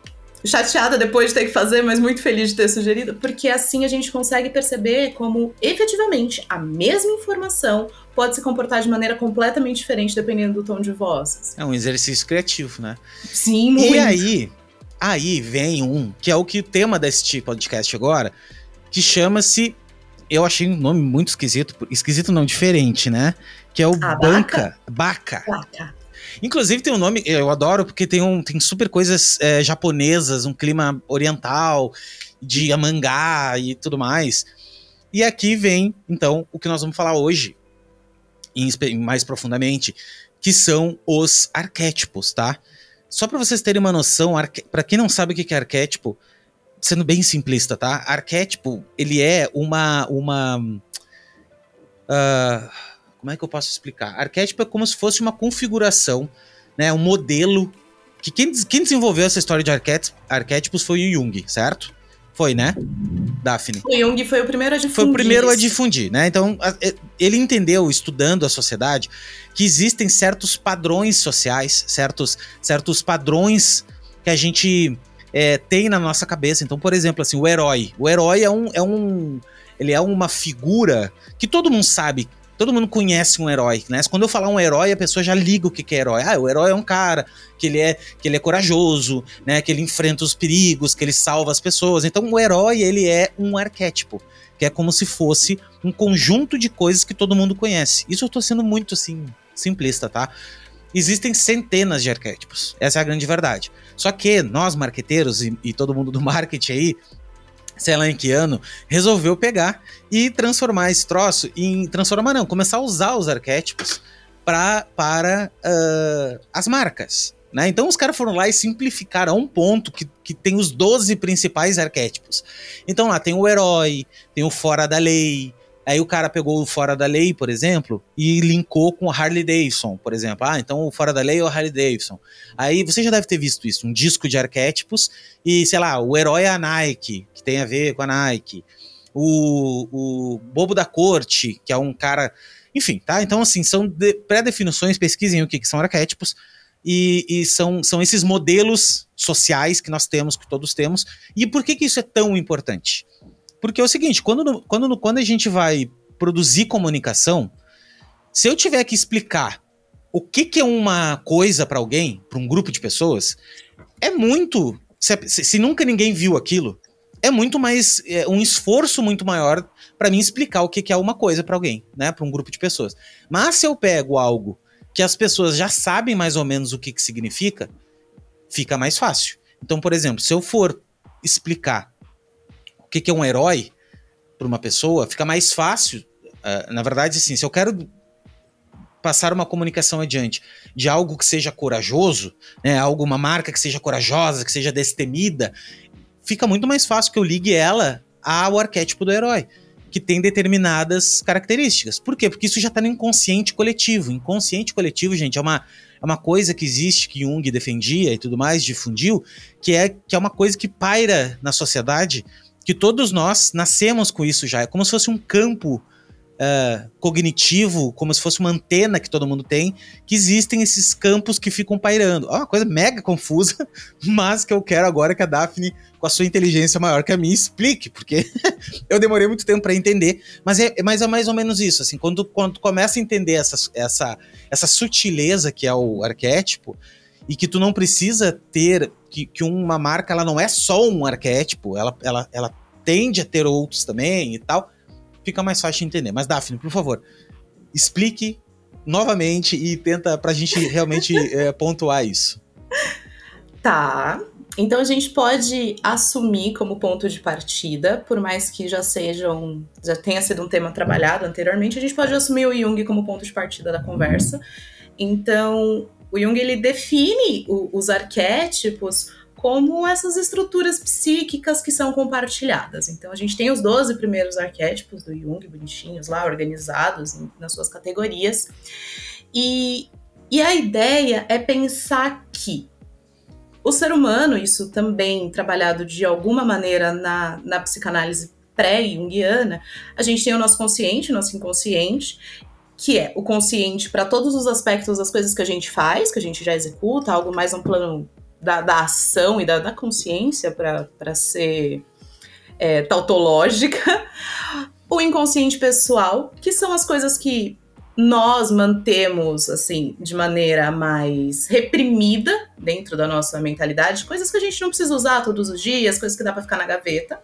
chateada depois de ter que fazer, mas muito feliz de ter sugerido, porque assim a gente consegue perceber como efetivamente a mesma informação pode se comportar de maneira completamente diferente dependendo do tom de voz. É um exercício criativo, né? Sim, muito. E aí, aí vem um, que é o que o tema deste podcast agora, que chama-se eu achei um nome muito esquisito, esquisito não, diferente, né? Que é o ah, Banca. Baca. Baca. Inclusive tem um nome, eu adoro, porque tem, um, tem super coisas é, japonesas, um clima oriental, de mangá e tudo mais. E aqui vem, então, o que nós vamos falar hoje, mais profundamente, que são os arquétipos, tá? Só para vocês terem uma noção, para quem não sabe o que é arquétipo, sendo bem simplista, tá? Arquétipo, ele é uma. uma uh, como é que eu posso explicar? Arquétipo é como se fosse uma configuração, né? Um modelo. Que quem, quem desenvolveu essa história de arquétipos foi o Jung, certo? Foi, né? Daphne. O Jung foi o primeiro a difundir. Foi o primeiro a difundir, né? Então, ele entendeu, estudando a sociedade, que existem certos padrões sociais, certos, certos padrões que a gente é, tem na nossa cabeça. Então, por exemplo, assim, o herói. O herói é um, é um. Ele é uma figura que todo mundo sabe Todo mundo conhece um herói, né? Quando eu falar um herói, a pessoa já liga o que é herói. Ah, o herói é um cara que ele é, que ele é corajoso, né? Que ele enfrenta os perigos, que ele salva as pessoas. Então, o herói, ele é um arquétipo, que é como se fosse um conjunto de coisas que todo mundo conhece. Isso eu tô sendo muito, assim, simplista, tá? Existem centenas de arquétipos. Essa é a grande verdade. Só que nós, marqueteiros e, e todo mundo do marketing aí, sei em que ano, resolveu pegar e transformar esse troço em. Transformar não, começar a usar os arquétipos pra, para uh, as marcas. Né? Então os caras foram lá e simplificaram a um ponto que, que tem os 12 principais arquétipos. Então lá tem o herói, tem o fora da lei, Aí o cara pegou o Fora da Lei, por exemplo, e linkou com o Harley Davidson, por exemplo. Ah, então o Fora da Lei é o Harley Davidson. Aí você já deve ter visto isso, um disco de arquétipos e, sei lá, o herói é a Nike, que tem a ver com a Nike. O, o Bobo da Corte, que é um cara... Enfim, tá? Então, assim, são de, pré-definições, pesquisem o que, que são arquétipos, e, e, são, são esses modelos sociais que nós temos, que todos temos. E por que, que isso é tão importante? Porque é o seguinte, quando, quando, quando a gente vai produzir comunicação, se eu tiver que explicar o que, que é uma coisa para alguém, para um grupo de pessoas, é muito. Se, se, nunca ninguém viu aquilo, é muito mais. É um esforço muito maior para mim explicar o que, que é uma coisa para alguém, né? Para um grupo de pessoas. Mas se eu pego algo que as pessoas já sabem mais ou menos o que, que significa, fica mais fácil. Então, por exemplo, se eu for explicar que, que é um herói para uma pessoa, fica mais fácil. Uh, na verdade, assim, se eu quero passar uma comunicação adiante de algo que seja corajoso, né, algo, uma marca que seja corajosa, que seja destemida, fica muito mais fácil que eu ligue ela ao arquétipo do herói, que tem determinadas características. Por quê? Porque isso já está no inconsciente coletivo. Inconsciente coletivo, gente, é uma, é uma coisa que existe, que Jung defendia e tudo mais, difundiu, que é, que é uma coisa que paira na sociedade que todos nós nascemos com isso já. É como se fosse um campo uh, cognitivo, como se fosse uma antena que todo mundo tem, que existem esses campos que ficam pairando. É uma coisa mega confusa, mas que eu quero agora que a Daphne, com a sua inteligência maior que a minha, explique, porque eu demorei muito tempo para entender. Mas é, mas é mais ou menos isso, assim, quando, quando começa a entender essa, essa, essa sutileza que é o arquétipo, e que tu não precisa ter que, que uma marca ela não é só um arquétipo, ela, ela, ela tende a ter outros também e tal, fica mais fácil de entender. Mas Daphne, por favor, explique novamente e tenta pra gente realmente é, pontuar isso. Tá. então a gente pode assumir como ponto de partida, por mais que já sejam, já tenha sido um tema trabalhado anteriormente, a gente pode assumir o Jung como ponto de partida da conversa. Então, o Jung ele define o, os arquétipos como essas estruturas psíquicas que são compartilhadas. Então a gente tem os 12 primeiros arquétipos do Jung, bonitinhos lá, organizados em, nas suas categorias. E, e a ideia é pensar que o ser humano, isso também trabalhado de alguma maneira na, na psicanálise pré-junguiana, a gente tem o nosso consciente, o nosso inconsciente, que é o consciente para todos os aspectos das coisas que a gente faz, que a gente já executa, algo mais um plano da, da ação e da, da consciência para ser é, tautológica. O inconsciente pessoal, que são as coisas que nós mantemos assim de maneira mais reprimida dentro da nossa mentalidade, coisas que a gente não precisa usar todos os dias, coisas que dá para ficar na gaveta.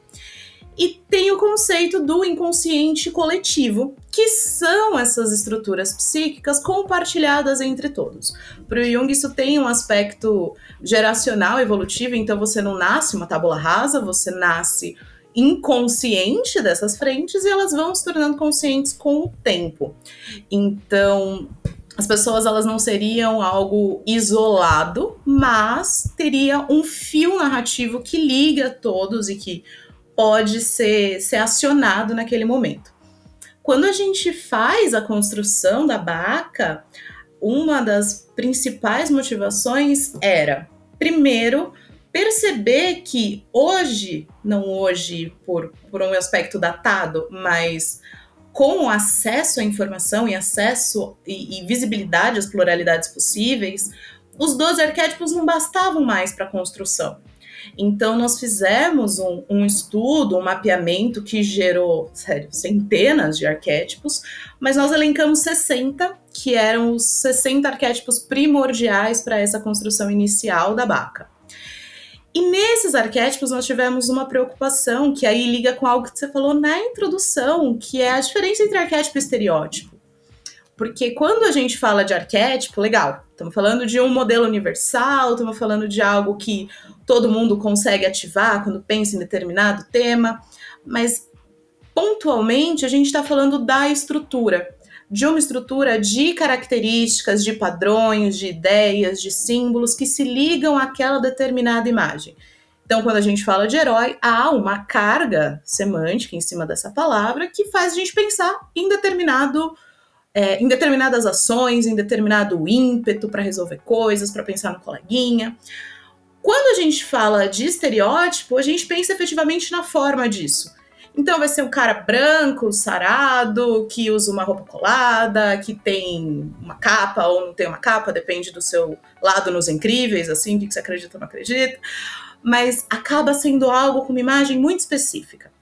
E tem o conceito do inconsciente coletivo, que são essas estruturas psíquicas compartilhadas entre todos. Para o Jung, isso tem um aspecto geracional, evolutivo, então você não nasce uma tábula rasa, você nasce inconsciente dessas frentes e elas vão se tornando conscientes com o tempo. Então, as pessoas elas não seriam algo isolado, mas teria um fio narrativo que liga todos e que pode ser, ser acionado naquele momento. Quando a gente faz a construção da Baca, uma das principais motivações era, primeiro, perceber que hoje, não hoje por, por um aspecto datado, mas com acesso à informação e acesso e, e visibilidade às pluralidades possíveis, os 12 arquétipos não bastavam mais para a construção. Então, nós fizemos um, um, estudo, um mapeamento que gerou, sério, centenas de arquétipos, mas nós elencamos 60, que eram os 60 arquétipos primordiais para essa construção inicial da Baca. E nesses arquétipos nós tivemos uma preocupação que aí liga com algo que você falou na introdução, que é a diferença entre arquétipo e estereótipo. Porque quando a gente fala de arquétipo, legal, estamos falando de um modelo universal, estamos falando de algo que todo mundo consegue ativar quando pensa em determinado tema, mas pontualmente a gente está falando da estrutura de uma estrutura de características, de padrões, de ideias, de símbolos que se ligam àquela determinada imagem. Então, quando a gente fala de herói, há uma carga semântica em cima dessa palavra que faz a gente pensar em determinado é, em determinadas ações, em determinado ímpeto para resolver coisas, para pensar no coleguinha. Quando a gente fala de estereótipo, a gente pensa efetivamente na forma disso. Então vai ser um cara branco, sarado, que usa uma roupa colada, que tem uma capa ou não tem uma capa, depende do seu lado nos incríveis, assim, o que você acredita ou não acredita. Mas acaba sendo algo com uma imagem muito específica.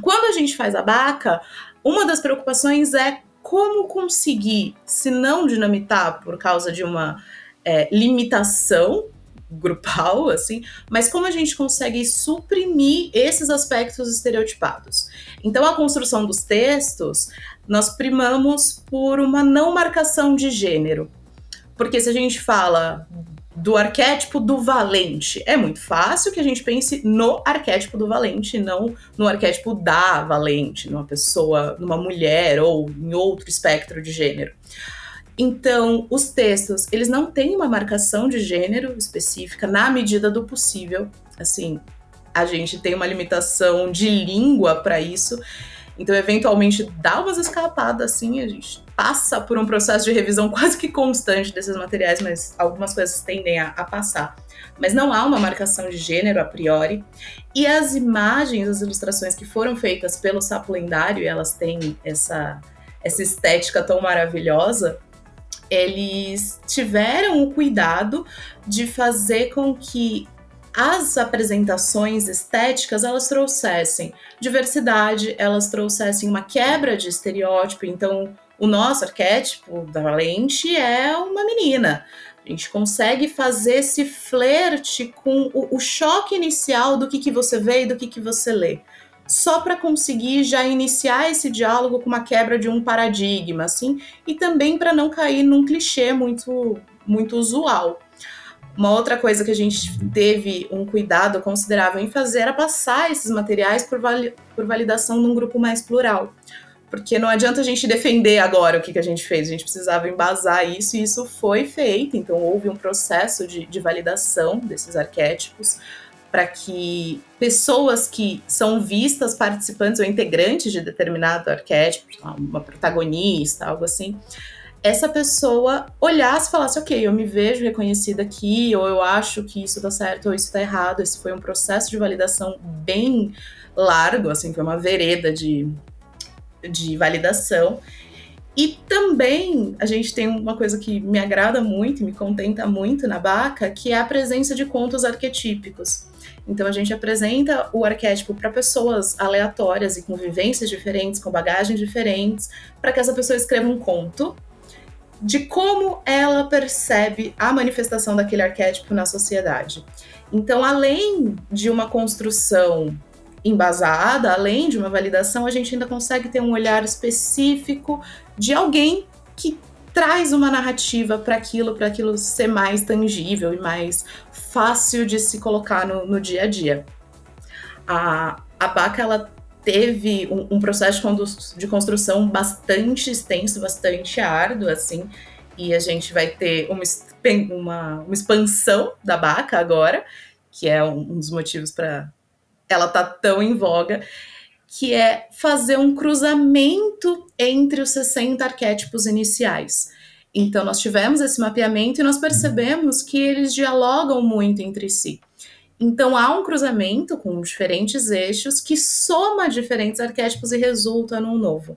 Quando a gente faz a baca, uma das preocupações é como conseguir, se não dinamitar por causa de uma é, limitação grupal, assim, mas como a gente consegue suprimir esses aspectos estereotipados. Então, a construção dos textos, nós primamos por uma não marcação de gênero. Porque se a gente fala do arquétipo do valente, é muito fácil que a gente pense no arquétipo do valente, não no arquétipo da valente, numa pessoa, numa mulher ou em outro espectro de gênero. Então, os textos, eles não têm uma marcação de gênero específica na medida do possível. Assim, a gente tem uma limitação de língua para isso. Então, eventualmente, dá umas escapadas, assim, a gente passa por um processo de revisão quase que constante desses materiais, mas algumas coisas tendem a, a passar. Mas não há uma marcação de gênero a priori. E as imagens, as ilustrações que foram feitas pelo Sapo Lendário, elas têm essa, essa estética tão maravilhosa, eles tiveram o cuidado de fazer com que as apresentações estéticas elas trouxessem diversidade, elas trouxessem uma quebra de estereótipo. Então, o nosso arquétipo da Valente é uma menina. A gente consegue fazer esse flerte com o, o choque inicial do que, que você vê e do que, que você lê só para conseguir já iniciar esse diálogo com uma quebra de um paradigma, assim, e também para não cair num clichê muito, muito usual. Uma outra coisa que a gente teve um cuidado considerável em fazer era passar esses materiais por, vali por validação num grupo mais plural. Porque não adianta a gente defender agora o que, que a gente fez, a gente precisava embasar isso e isso foi feito. Então, houve um processo de, de validação desses arquétipos para que pessoas que são vistas participantes ou integrantes de determinado arquétipo, uma protagonista, algo assim, essa pessoa olhasse e falasse, ok, eu me vejo reconhecida aqui, ou eu acho que isso tá certo, ou isso tá errado. Esse foi um processo de validação bem largo, assim, foi uma vereda de, de validação. E também a gente tem uma coisa que me agrada muito e me contenta muito na Baca, que é a presença de contos arquetípicos. Então a gente apresenta o arquétipo para pessoas aleatórias e com vivências diferentes, com bagagens diferentes, para que essa pessoa escreva um conto de como ela percebe a manifestação daquele arquétipo na sociedade. Então, além de uma construção embasada, além de uma validação, a gente ainda consegue ter um olhar específico de alguém que traz uma narrativa para aquilo, para aquilo ser mais tangível e mais fácil de se colocar no, no dia a dia. A, a Baca ela teve um, um processo de construção bastante extenso, bastante árduo, assim, e a gente vai ter uma, uma, uma expansão da Baca agora, que é um, um dos motivos para ela tá tão em voga, que é fazer um cruzamento entre os 60 arquétipos iniciais. Então, nós tivemos esse mapeamento e nós percebemos que eles dialogam muito entre si. Então, há um cruzamento com diferentes eixos que soma diferentes arquétipos e resulta num novo.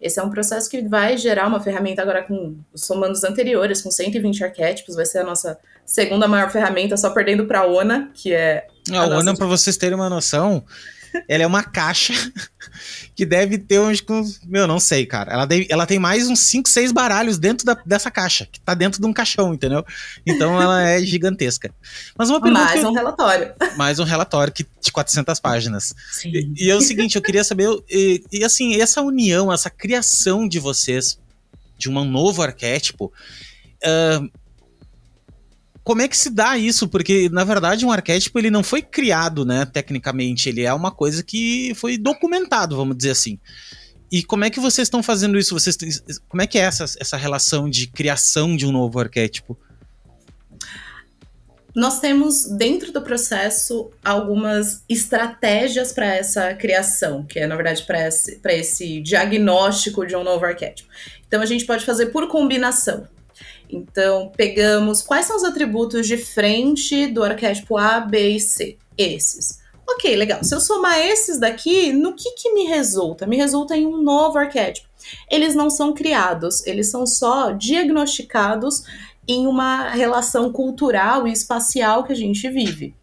Esse é um processo que vai gerar uma ferramenta agora com somando os anteriores, com 120 arquétipos, vai ser a nossa segunda maior ferramenta, só perdendo para a ONA, que é. A, a ONA, para vocês terem uma noção, ela é uma caixa que deve ter uns. Meu, não sei, cara. Ela, deve, ela tem mais uns 5, 6 baralhos dentro da, dessa caixa, que tá dentro de um caixão, entendeu? Então ela é gigantesca. Mas uma pergunta. Mais um relatório. Mais um relatório que, de 400 páginas. Sim. E, e é o seguinte, eu queria saber. E, e assim, essa união, essa criação de vocês de um novo arquétipo. Uh, como é que se dá isso? Porque, na verdade, um arquétipo ele não foi criado, né, tecnicamente. Ele é uma coisa que foi documentado, vamos dizer assim. E como é que vocês estão fazendo isso? Vocês, como é que é essa, essa relação de criação de um novo arquétipo? Nós temos dentro do processo algumas estratégias para essa criação, que é na verdade para esse, esse diagnóstico de um novo arquétipo. Então a gente pode fazer por combinação. Então, pegamos quais são os atributos de frente do arquétipo A, B e C. Esses. Ok, legal. Se eu somar esses daqui, no que, que me resulta? Me resulta em um novo arquétipo. Eles não são criados, eles são só diagnosticados em uma relação cultural e espacial que a gente vive.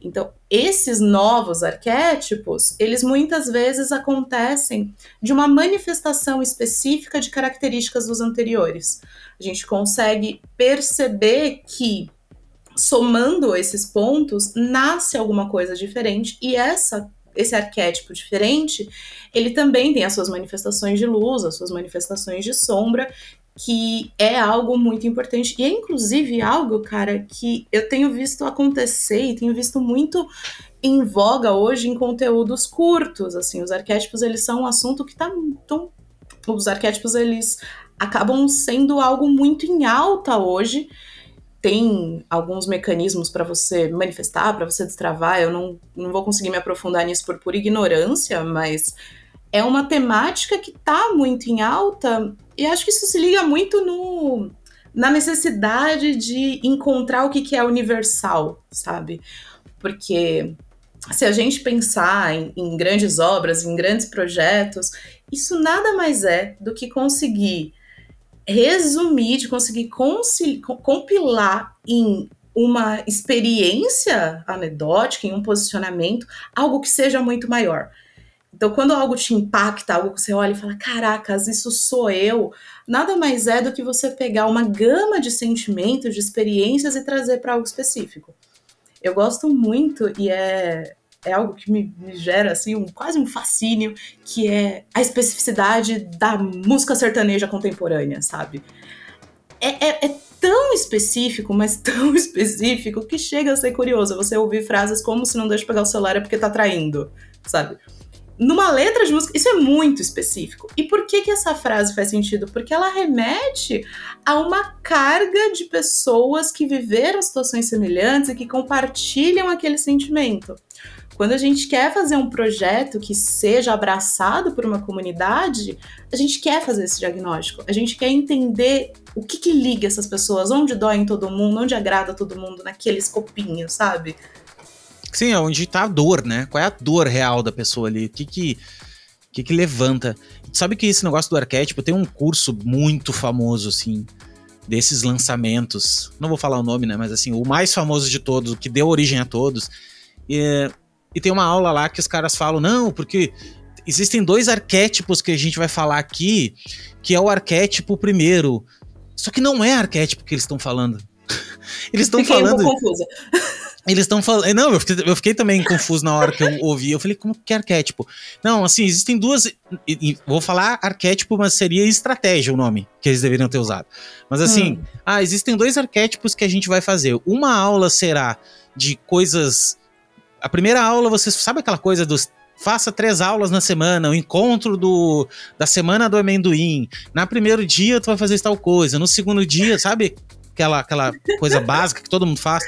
Então, esses novos arquétipos, eles muitas vezes acontecem de uma manifestação específica de características dos anteriores. A gente consegue perceber que somando esses pontos nasce alguma coisa diferente e essa esse arquétipo diferente, ele também tem as suas manifestações de luz, as suas manifestações de sombra, que é algo muito importante. E é inclusive algo, cara, que eu tenho visto acontecer e tenho visto muito em voga hoje em conteúdos curtos, assim, os arquétipos, eles são um assunto que tá tão os arquétipos eles acabam sendo algo muito em alta hoje. Tem alguns mecanismos para você manifestar, para você destravar. Eu não, não vou conseguir me aprofundar nisso por pura ignorância, mas é uma temática que está muito em alta e acho que isso se liga muito no, na necessidade de encontrar o que, que é universal, sabe? Porque se a gente pensar em, em, grandes obras, em grandes projetos, isso nada mais é do que conseguir resumir, de conseguir compilar em uma experiência anedótica, em um posicionamento, algo que seja muito maior. Então, quando algo te impacta, algo que você olha e fala, caracas, isso sou eu, nada mais é do que você pegar uma gama de sentimentos, de experiências e trazer para algo específico. Eu gosto muito e é, é algo que me, me gera assim um, quase um fascínio, que é a especificidade da música sertaneja contemporânea, sabe? É, é, é tão específico, mas tão específico, que chega a ser curioso. Você ouvir frases como se não deixa pegar o celular é porque tá traindo, sabe? Numa letra de música, isso é muito específico. E por que que essa frase faz sentido? Porque ela remete a uma carga de pessoas que viveram situações semelhantes e que compartilham aquele sentimento. Quando a gente quer fazer um projeto que seja abraçado por uma comunidade, a gente quer fazer esse diagnóstico. A gente quer entender o que, que liga essas pessoas, onde dói em todo mundo, onde agrada todo mundo naquele escopinho, sabe? Sim, é onde tá a dor, né? Qual é a dor real da pessoa ali? O que que, que, que levanta? Sabe que esse negócio do arquétipo tem um curso muito famoso, assim, desses lançamentos. Não vou falar o nome, né? Mas assim, o mais famoso de todos, o que deu origem a todos. E e tem uma aula lá que os caras falam, não, porque existem dois arquétipos que a gente vai falar aqui, que é o arquétipo primeiro. Só que não é arquétipo que eles estão falando. eles estão falando. Um confusa. Eles estão falando. Não, eu fiquei, eu fiquei, também confuso na hora que eu ouvi. Eu falei, como que é arquétipo? Não, assim, existem duas. Vou falar arquétipo, mas seria estratégia o nome que eles deveriam ter usado. Mas assim, hum. ah, existem dois arquétipos que a gente vai fazer. Uma aula será de coisas a primeira aula, você sabe aquela coisa dos faça três aulas na semana, o encontro do, da semana do amendoim. Na primeiro dia tu vai fazer tal coisa, no segundo dia, sabe aquela, aquela coisa básica que todo mundo faz?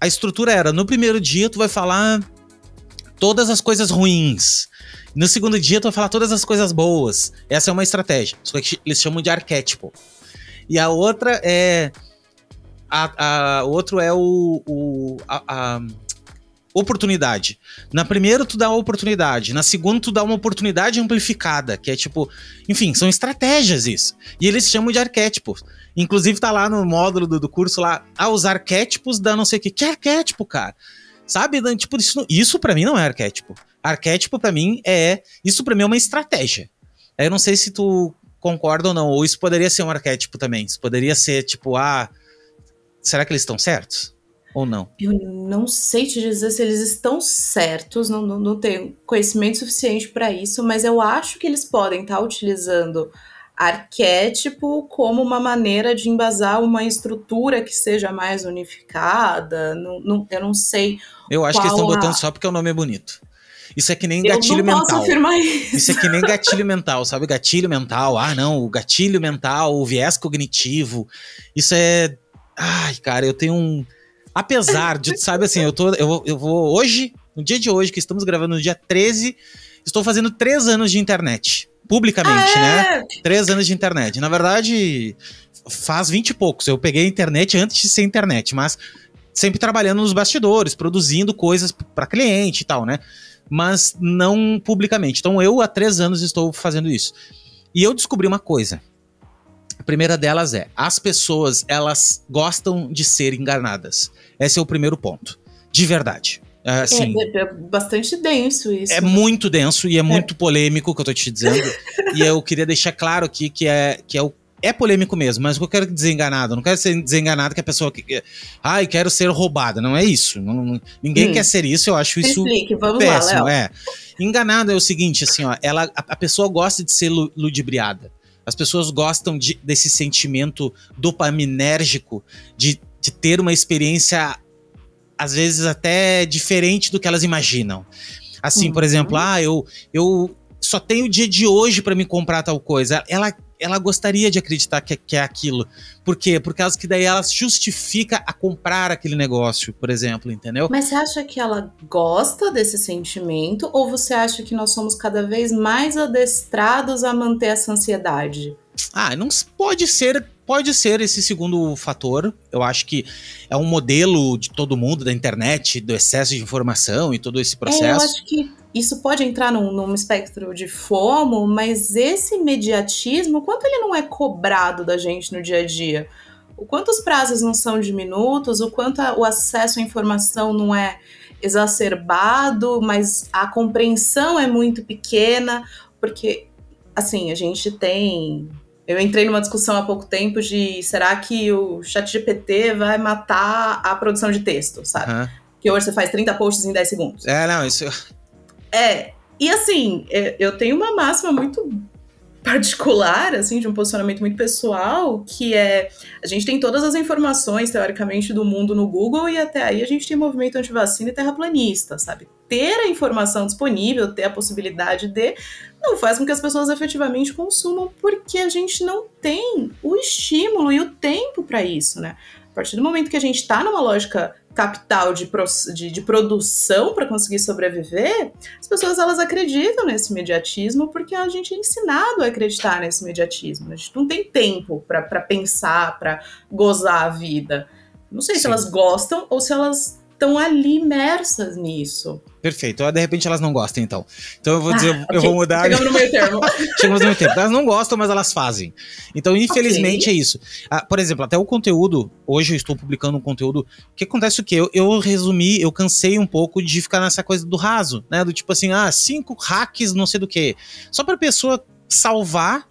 A estrutura era, no primeiro dia tu vai falar todas as coisas ruins. No segundo dia tu vai falar todas as coisas boas. Essa é uma estratégia. Isso que eles chamam de arquétipo. E a outra é a, a, o outro é o, o a, a oportunidade. Na primeira, tu dá uma oportunidade. Na segunda, tu dá uma oportunidade amplificada, que é tipo. Enfim, são estratégias isso. E eles chamam de arquétipos. Inclusive, tá lá no módulo do, do curso lá, ah, os arquétipos da não sei o que. Que arquétipo, cara? Sabe? Tipo, isso, isso para mim não é arquétipo. Arquétipo para mim é. Isso para mim é uma estratégia. Eu não sei se tu concorda ou não. Ou isso poderia ser um arquétipo também. Isso poderia ser tipo, ah. Será que eles estão certos? Ou não? Eu não sei te dizer se eles estão certos, não, não, não tenho conhecimento suficiente para isso, mas eu acho que eles podem estar tá utilizando arquétipo como uma maneira de embasar uma estrutura que seja mais unificada. Não, não, eu não sei. Eu acho que eles estão botando só porque o nome é bonito. Isso é que nem gatilho mental. Isso. isso é que nem gatilho mental, sabe? Gatilho mental. Ah, não, o gatilho mental, o viés cognitivo. Isso é. Ai, cara, eu tenho um Apesar de, sabe assim, eu, tô, eu, eu vou hoje, no dia de hoje, que estamos gravando no dia 13, estou fazendo três anos de internet. Publicamente, ah, né? É? Três anos de internet. Na verdade, faz vinte e poucos. Eu peguei a internet antes de ser internet, mas sempre trabalhando nos bastidores, produzindo coisas para cliente e tal, né? Mas não publicamente. Então eu há três anos estou fazendo isso. E eu descobri uma coisa. A primeira delas é: as pessoas elas gostam de ser enganadas. Esse é o primeiro ponto. De verdade. É, assim, é, é, bastante denso isso. É muito denso e é, é. muito polêmico o que eu tô te dizendo. e eu queria deixar claro aqui que é, que é o é polêmico mesmo, mas o que eu quero dizer enganado, eu não quero ser desenganado que a pessoa que. Ai, quero ser roubada. Não é isso. Não, ninguém hum. quer ser isso, eu acho isso Explique, vamos péssimo. Lá, é. Enganado é o seguinte, assim, ó, ela, a, a pessoa gosta de ser ludibriada. As pessoas gostam de, desse sentimento dopaminérgico de de ter uma experiência, às vezes, até diferente do que elas imaginam. Assim, uhum. por exemplo, ah, eu, eu só tenho o dia de hoje para me comprar tal coisa. Ela, ela gostaria de acreditar que, que, é aquilo. Por quê? Por causa que daí ela justifica a comprar aquele negócio, por exemplo, entendeu? Mas você acha que ela gosta desse sentimento ou você acha que nós somos cada vez mais adestrados a manter essa ansiedade? Ah, não pode ser Pode ser esse segundo fator. Eu acho que é um modelo de todo mundo, da internet, do excesso de informação e todo esse processo. É, eu acho que isso pode entrar num, num espectro de fomo, mas esse imediatismo, quanto ele não é cobrado da gente no dia a dia? O quanto os prazos não são diminutos, o quanto a, o acesso à informação não é exacerbado, mas a compreensão é muito pequena, porque assim, a gente tem eu entrei numa discussão há pouco tempo de será que o ChatGPT vai matar a produção de texto, sabe? Uhum. Que hoje você faz 30 posts em 10 segundos. É, não, isso. É. E assim, é, eu tenho uma máxima muito particular, assim, de um posicionamento muito pessoal, que é a gente tem todas as informações, teoricamente, do mundo no Google, e até aí a gente tem movimento antivacina e terraplanista, sabe? Ter a informação disponível, ter a possibilidade de, não faz com que as pessoas efetivamente consumam, porque a gente não tem o estímulo e o tempo para isso, né? A partir do momento que a gente está numa lógica capital de, de, de produção para conseguir sobreviver, as pessoas elas acreditam nesse imediatismo porque a gente é ensinado a acreditar nesse imediatismo. A gente não tem tempo para pensar, para gozar a vida. Não sei Sim. se elas gostam ou se elas estão ali imersas nisso. Perfeito. De repente elas não gostam, então. Então eu vou dizer, ah, okay. eu vou mudar. Chegamos no meio termo. Chegamos no meio termo. Elas não gostam, mas elas fazem. Então, infelizmente, okay. é isso. Ah, por exemplo, até o conteúdo, hoje eu estou publicando um conteúdo. O que acontece o quê? Eu, eu resumi, eu cansei um pouco de ficar nessa coisa do raso, né? Do tipo assim, ah, cinco hacks, não sei do que. Só pra pessoa salvar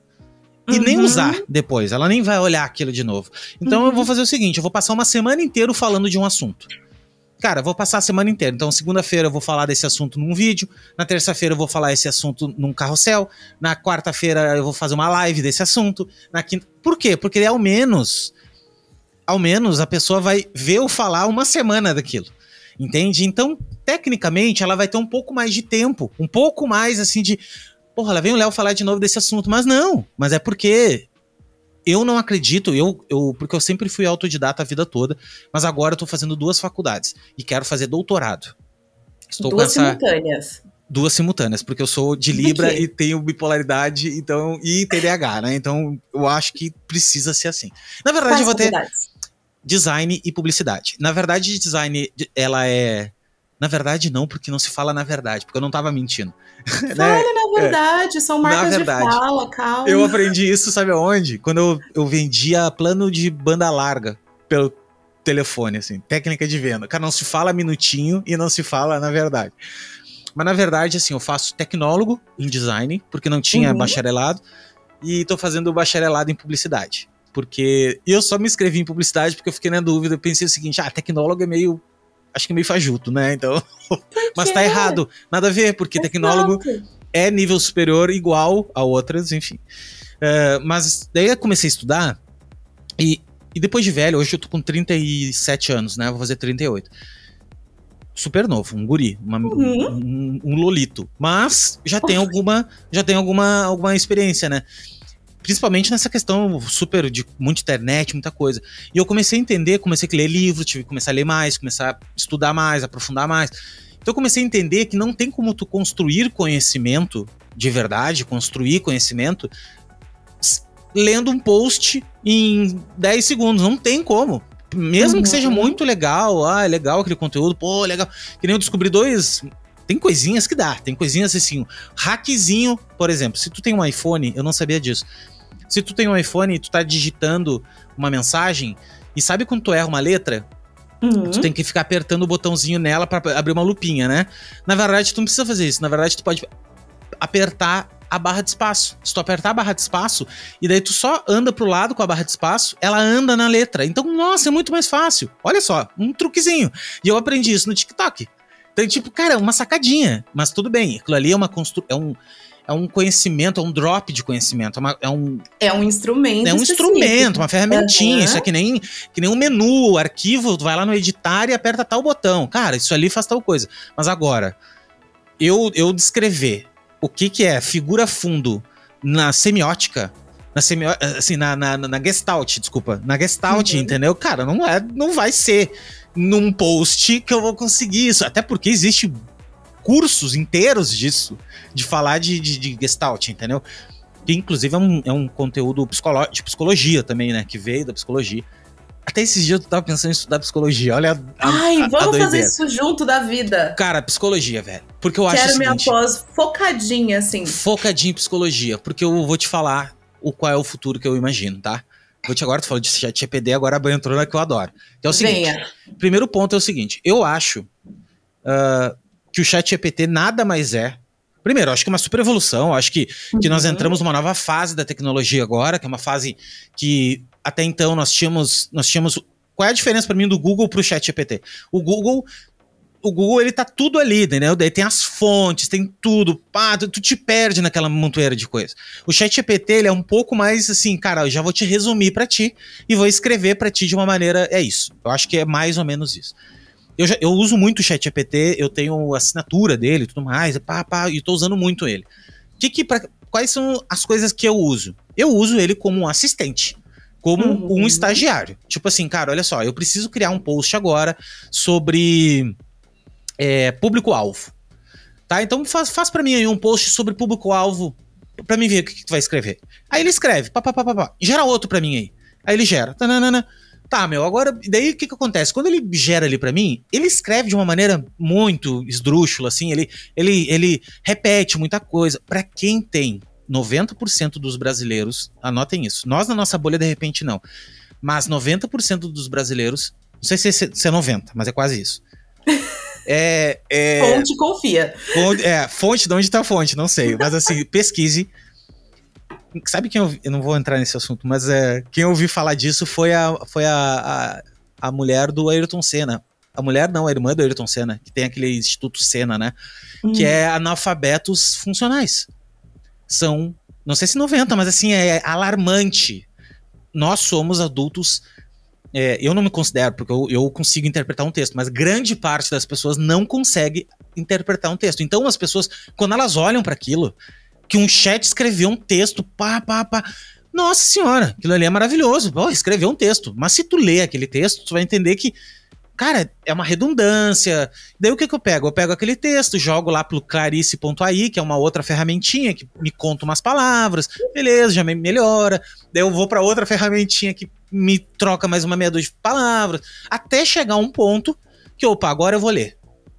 e uhum. nem usar depois. Ela nem vai olhar aquilo de novo. Então uhum. eu vou fazer o seguinte: eu vou passar uma semana inteira falando de um assunto. Cara, vou passar a semana inteira. Então, segunda-feira eu vou falar desse assunto num vídeo. Na terça-feira eu vou falar esse assunto num carrossel. Na quarta-feira eu vou fazer uma live desse assunto. Na quinta. Por quê? Porque ao menos. Ao menos a pessoa vai ver eu falar uma semana daquilo. Entende? Então, tecnicamente, ela vai ter um pouco mais de tempo. Um pouco mais assim de. Porra, lá vem o Léo falar de novo desse assunto. Mas não. Mas é porque eu não acredito, eu, eu porque eu sempre fui autodidata a vida toda, mas agora eu tô fazendo duas faculdades e quero fazer doutorado. Estou duas essa, simultâneas. Duas simultâneas, porque eu sou de Libra e tenho bipolaridade então, e TDAH, né? Então eu acho que precisa ser assim. Na verdade, Quais eu vou ter design e publicidade. Na verdade, design ela é na verdade, não, porque não se fala na verdade, porque eu não tava mentindo. Fale né? na verdade, é. são marcas verdade, de fala, calma. Eu aprendi isso, sabe aonde? Quando eu, eu vendia plano de banda larga pelo telefone, assim, técnica de venda. Cara, não se fala minutinho e não se fala na verdade. Mas na verdade, assim, eu faço tecnólogo em design, porque não tinha uhum. bacharelado, e tô fazendo bacharelado em publicidade. Porque eu só me inscrevi em publicidade porque eu fiquei na dúvida, eu pensei o seguinte, ah, tecnólogo é meio acho que meio fajuto, né? Então. mas tá errado. Nada a ver, porque Exato. tecnólogo é nível superior igual a outras, enfim. Uh, mas daí eu comecei a estudar e, e depois de velho, hoje eu tô com 37 anos, né? Vou fazer 38 super novo, um guri, uma, uhum. um, um, lolito. Mas já tem alguma, já tem alguma, alguma experiência, né? Principalmente nessa questão super de muita internet, muita coisa. E eu comecei a entender, comecei a ler livro, tive que começar a ler mais, começar a estudar mais, aprofundar mais. Então eu comecei a entender que não tem como tu construir conhecimento de verdade, construir conhecimento lendo um post em 10 segundos, não tem como. Mesmo uhum. que seja muito legal, ah, é legal aquele conteúdo, pô, legal. Que nem eu descobri dois tem coisinhas que dá, tem coisinhas assim, hackzinho, por exemplo, se tu tem um iPhone, eu não sabia disso. Se tu tem um iPhone e tu tá digitando uma mensagem, e sabe quando tu erra uma letra? Uhum. Tu tem que ficar apertando o botãozinho nela para abrir uma lupinha, né? Na verdade, tu não precisa fazer isso. Na verdade, tu pode apertar a barra de espaço. Se tu apertar a barra de espaço, e daí tu só anda pro lado com a barra de espaço, ela anda na letra. Então, nossa, é muito mais fácil. Olha só, um truquezinho. E eu aprendi isso no TikTok. Então, tipo, cara, é uma sacadinha. Mas tudo bem. Aquilo ali é uma constru... é um é um conhecimento, é um drop de conhecimento. É, uma, é um. É um instrumento. É um específico. instrumento, uma ferramentinha. Uhum. Isso é que nem, que nem um menu, arquivo, tu vai lá no editar e aperta tal botão. Cara, isso ali faz tal coisa. Mas agora, eu, eu descrever o que, que é figura fundo na semiótica. Na, semi, assim, na, na, na Gestalt, desculpa. Na Gestalt, uhum. entendeu? Cara, não, é, não vai ser num post que eu vou conseguir isso. Até porque existe cursos inteiros disso, de falar de, de, de Gestalt, entendeu? Que inclusive é um, é um conteúdo de psicologia também, né? Que veio da psicologia. Até esses dias eu tava pensando em estudar psicologia. Olha a, Ai, a, vamos a fazer isso junto da vida. Cara, psicologia, velho. Porque eu Quero acho. Quero minha pós focadinha, assim. Focadinha em psicologia. Porque eu vou te falar o qual é o futuro que eu imagino, tá? Vou te agora, tu falou de chat GPD, agora a banha entrou na que eu adoro. Que é o seguinte: Venha. primeiro ponto é o seguinte: eu acho uh, que o chat GPT nada mais é. Primeiro, acho que é uma super evolução. Acho que, uhum. que nós uhum. entramos numa nova fase da tecnologia agora, que é uma fase que até então nós tínhamos. Nós tínhamos. Qual é a diferença para mim do Google para o chat GPT? O Google o Google ele tá tudo ali, entendeu? Daí tem as fontes, tem tudo, pá, tu, tu te perde naquela montoeira de coisas. O ChatGPT ele é um pouco mais assim, cara, eu já vou te resumir para ti e vou escrever para ti de uma maneira, é isso. Eu acho que é mais ou menos isso. Eu, já, eu uso muito o ChatGPT, eu tenho assinatura dele e tudo mais, pá, pá, e tô usando muito ele. Que que pra, quais são as coisas que eu uso? Eu uso ele como um assistente como uhum. um estagiário. Tipo assim, cara, olha só, eu preciso criar um post agora sobre é, público-alvo. Tá? Então faz, faz para mim aí um post sobre público-alvo para mim ver o que, que tu vai escrever. Aí ele escreve, pá, pá, pá, pá, pá. gera outro para mim aí. Aí ele gera. Tananana. Tá, meu, agora, daí o que que acontece? Quando ele gera ali para mim, ele escreve de uma maneira muito esdrúxula, assim, ele, ele, ele repete muita coisa. para quem tem 90% dos brasileiros, anotem isso, nós na nossa bolha de repente não, mas 90% dos brasileiros, não sei se é, se é 90, mas é quase isso, É, é, fonte confia. Fonte, é, fonte, de onde está a fonte? Não sei. Mas assim, pesquise. Sabe quem eu, eu não vou entrar nesse assunto, mas é, quem eu ouvi falar disso foi a, foi a, a, a mulher do Ayrton Senna. A mulher não, a irmã do Ayrton Senna, que tem aquele Instituto Senna, né? Hum. Que é analfabetos funcionais. São, não sei se 90, mas assim, é alarmante. Nós somos adultos é, eu não me considero, porque eu, eu, consigo interpretar um texto, mas grande parte das pessoas não consegue interpretar um texto. Então, as pessoas, quando elas olham para aquilo, que um chat escreveu um texto, pá, pá, pá. Nossa senhora, aquilo ali é maravilhoso. Pô, escreveu um texto. Mas se tu lê aquele texto, tu vai entender que cara, é uma redundância. Daí o que, que eu pego? Eu pego aquele texto, jogo lá pro clarice.ai, que é uma outra ferramentinha que me conta umas palavras, beleza, já me melhora. Daí eu vou para outra ferramentinha que me troca mais uma meia dúzia de palavras, até chegar um ponto que, opa, agora eu vou ler.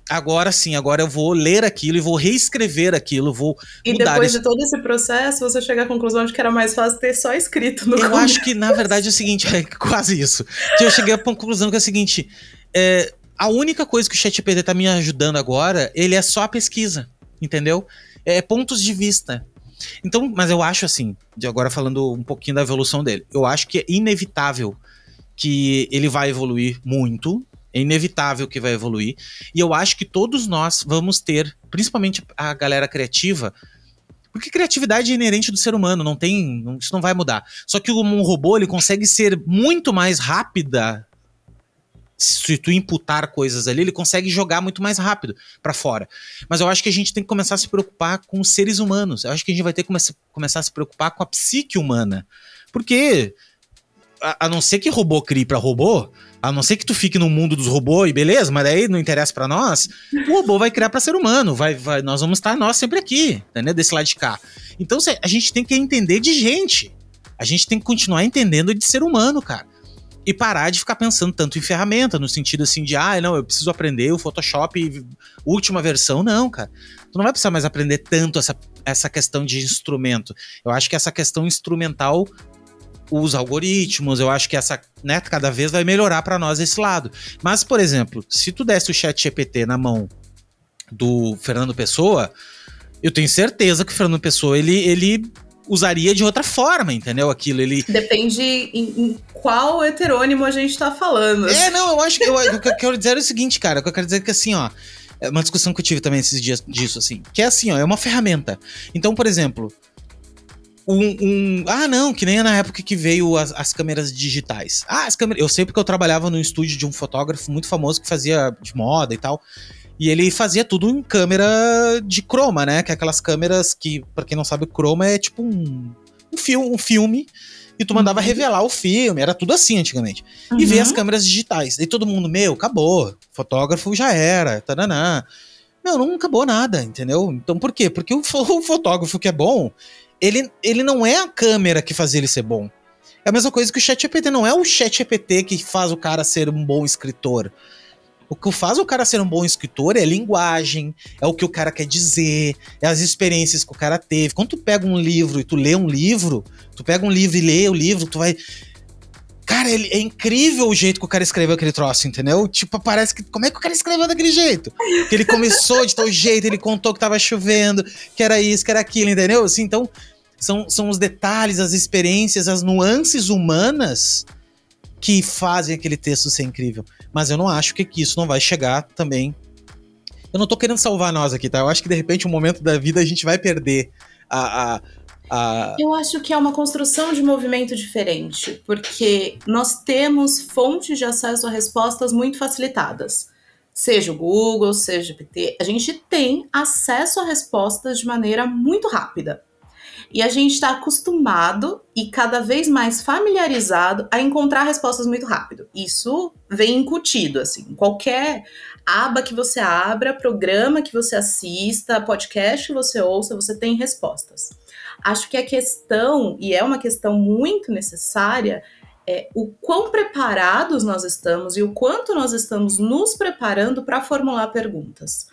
Agora sim, agora eu vou ler aquilo e vou reescrever aquilo, vou E depois isso. de todo esse processo, você chega à conclusão de que era mais fácil ter só escrito no Eu começo. acho que, na verdade, é o seguinte, é quase isso. Que eu cheguei à conclusão que é o seguinte, é, a única coisa que o ChatGPT tá me ajudando agora, ele é só a pesquisa, entendeu? É pontos de vista. Então, mas eu acho assim, de agora falando um pouquinho da evolução dele, eu acho que é inevitável que ele vai evoluir muito, é inevitável que vai evoluir, e eu acho que todos nós vamos ter, principalmente a galera criativa, porque criatividade é inerente do ser humano, não tem, isso não vai mudar. Só que um robô ele consegue ser muito mais rápida se tu imputar coisas ali, ele consegue jogar muito mais rápido para fora. Mas eu acho que a gente tem que começar a se preocupar com os seres humanos. Eu acho que a gente vai ter que come começar a se preocupar com a psique humana. Porque, a não ser que robô crie para robô, a não ser que tu fique no mundo dos robôs e beleza, mas daí não interessa para nós, o robô vai criar para ser humano. Vai, vai, nós vamos estar nós sempre aqui, entendeu? Desse lado de cá. Então a gente tem que entender de gente. A gente tem que continuar entendendo de ser humano, cara e parar de ficar pensando tanto em ferramenta, no sentido assim de, ah, não, eu preciso aprender o Photoshop última versão. Não, cara. Tu não vai precisar mais aprender tanto essa, essa questão de instrumento. Eu acho que essa questão instrumental, os algoritmos, eu acho que essa, né, cada vez vai melhorar para nós esse lado. Mas, por exemplo, se tu desse o chat GPT na mão do Fernando Pessoa, eu tenho certeza que o Fernando Pessoa, ele, ele usaria de outra forma, entendeu? Aquilo, ele... Depende em, em qual heterônimo a gente tá falando. É, não, eu acho que... Eu, o que eu quero dizer é o seguinte, cara, o que eu quero dizer é que assim, ó... É uma discussão que eu tive também esses dias disso, assim. Que é assim, ó, é uma ferramenta. Então, por exemplo, um, um, ah, não, que nem na época que veio as, as, câmeras digitais. Ah, as câmeras. Eu sei porque eu trabalhava no estúdio de um fotógrafo muito famoso que fazia de moda e tal. E ele fazia tudo em câmera de croma, né? Que é aquelas câmeras que, para quem não sabe, o croma é tipo um, um, filme, um filme e tu mandava uhum. revelar o filme, era tudo assim antigamente. Uhum. E ver as câmeras digitais. E todo mundo, meu, acabou. Fotógrafo já era, taranã. Não, não acabou nada, entendeu? Então por quê? Porque o, o fotógrafo que é bom, ele, ele não é a câmera que faz ele ser bom. É a mesma coisa que o chat GPT, não é o chat GPT que faz o cara ser um bom escritor. O que faz o cara ser um bom escritor é linguagem, é o que o cara quer dizer, é as experiências que o cara teve. Quando tu pega um livro e tu lê um livro, tu pega um livro e lê o livro, tu vai. Cara, ele, é incrível o jeito que o cara escreveu aquele troço, entendeu? Tipo, parece que. Como é que o cara escreveu daquele jeito? Que ele começou de tal jeito, ele contou que tava chovendo, que era isso, que era aquilo, entendeu? Assim, então, são, são os detalhes, as experiências, as nuances humanas que fazem aquele texto ser incrível. Mas eu não acho que isso não vai chegar também Eu não tô querendo salvar nós aqui, tá? Eu acho que de repente um momento da vida a gente vai perder a, a, a... Eu acho que é uma construção de movimento diferente, porque nós temos fontes de acesso a respostas muito facilitadas. Seja o Google, seja o PT, a gente tem acesso a respostas de maneira muito rápida. E a gente está acostumado e cada vez mais familiarizado a encontrar respostas muito rápido. Isso vem incutido, assim. Qualquer aba que você abra, programa que você assista, podcast que você ouça, você tem respostas. Acho que a questão, e é uma questão muito necessária, é o quão preparados nós estamos e o quanto nós estamos nos preparando para formular perguntas.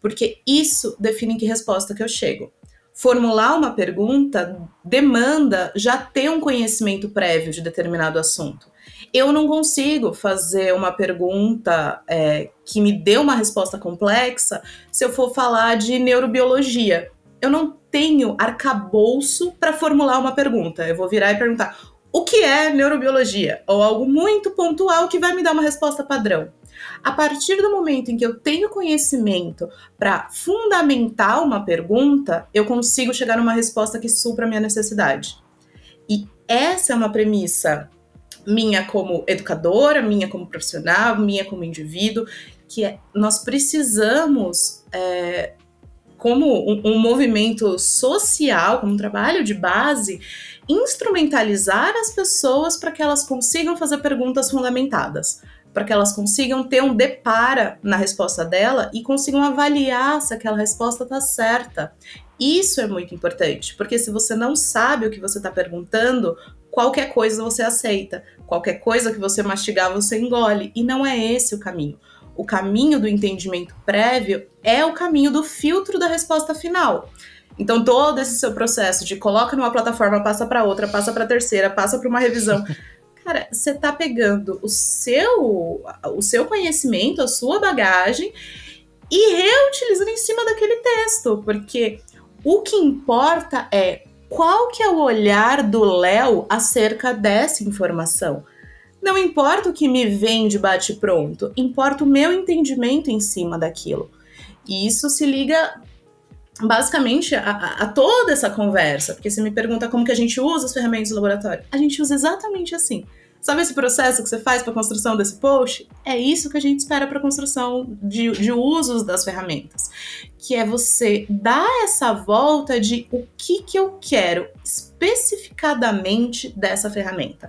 Porque isso define que resposta que eu chego formular uma pergunta demanda já ter um conhecimento prévio de determinado assunto. Eu não consigo fazer uma pergunta é, que me dê uma resposta complexa se eu for falar de neurobiologia. Eu não tenho arcabouço para formular uma pergunta. Eu vou virar e perguntar o que é neurobiologia? Ou algo muito pontual que vai me dar uma resposta padrão. A partir do momento em que eu tenho conhecimento para fundamentar uma pergunta, eu consigo chegar numa resposta que supra a minha necessidade. E essa é uma premissa minha como educadora, minha como profissional, minha como indivíduo, que é, nós precisamos, é, como um, um movimento social, como um trabalho de base, instrumentalizar as pessoas para que elas consigam fazer perguntas fundamentadas para que elas consigam ter um depara na resposta dela e consigam avaliar se aquela resposta está certa. Isso é muito importante, porque se você não sabe o que você está perguntando, qualquer coisa você aceita, qualquer coisa que você mastigar você engole, e não é esse o caminho. O caminho do entendimento prévio é o caminho do filtro da resposta final. Então, todo esse seu processo de coloca numa plataforma, passa para outra, passa para terceira, passa para uma revisão. cara, você tá pegando o seu, o seu conhecimento, a sua bagagem e reutilizando em cima daquele texto, porque o que importa é qual que é o olhar do Léo acerca dessa informação. Não importa o que me vem de bate pronto, importa o meu entendimento em cima daquilo. E isso se liga basicamente a, a, toda essa conversa, porque você me pergunta como que a gente usa as ferramentas do laboratório. A gente usa exatamente assim. Sabe esse processo que você faz para a construção desse post? É isso que a gente espera para a construção de, de usos das ferramentas, que é você dar essa volta de o que, que eu quero especificadamente dessa ferramenta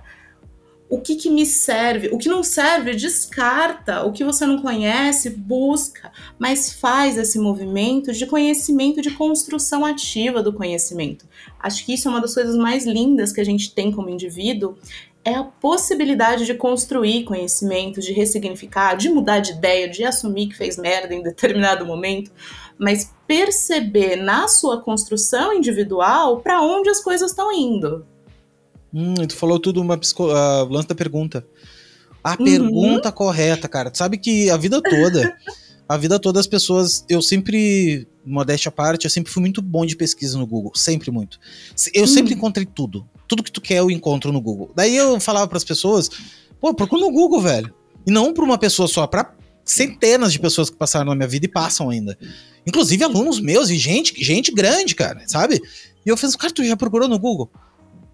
o que, que me serve, o que não serve, descarta, o que você não conhece, busca, mas faz esse movimento de conhecimento, de construção ativa do conhecimento. Acho que isso é uma das coisas mais lindas que a gente tem como indivíduo, é a possibilidade de construir conhecimento, de ressignificar, de mudar de ideia, de assumir que fez merda em determinado momento, mas perceber na sua construção individual para onde as coisas estão indo. Hum, tu falou tudo uma psico... uh, lance da pergunta. A uhum. pergunta correta, cara. Tu sabe que a vida toda, a vida toda as pessoas, eu sempre, modéstia à parte, eu sempre fui muito bom de pesquisa no Google, sempre muito. Eu uhum. sempre encontrei tudo. Tudo que tu quer eu encontro no Google. Daí eu falava para as pessoas, pô, procura no Google, velho. E não para uma pessoa só, para centenas de pessoas que passaram na minha vida e passam ainda. Inclusive alunos meus e gente, gente grande, cara, sabe? E eu fiz, cara, tu já procurou no Google?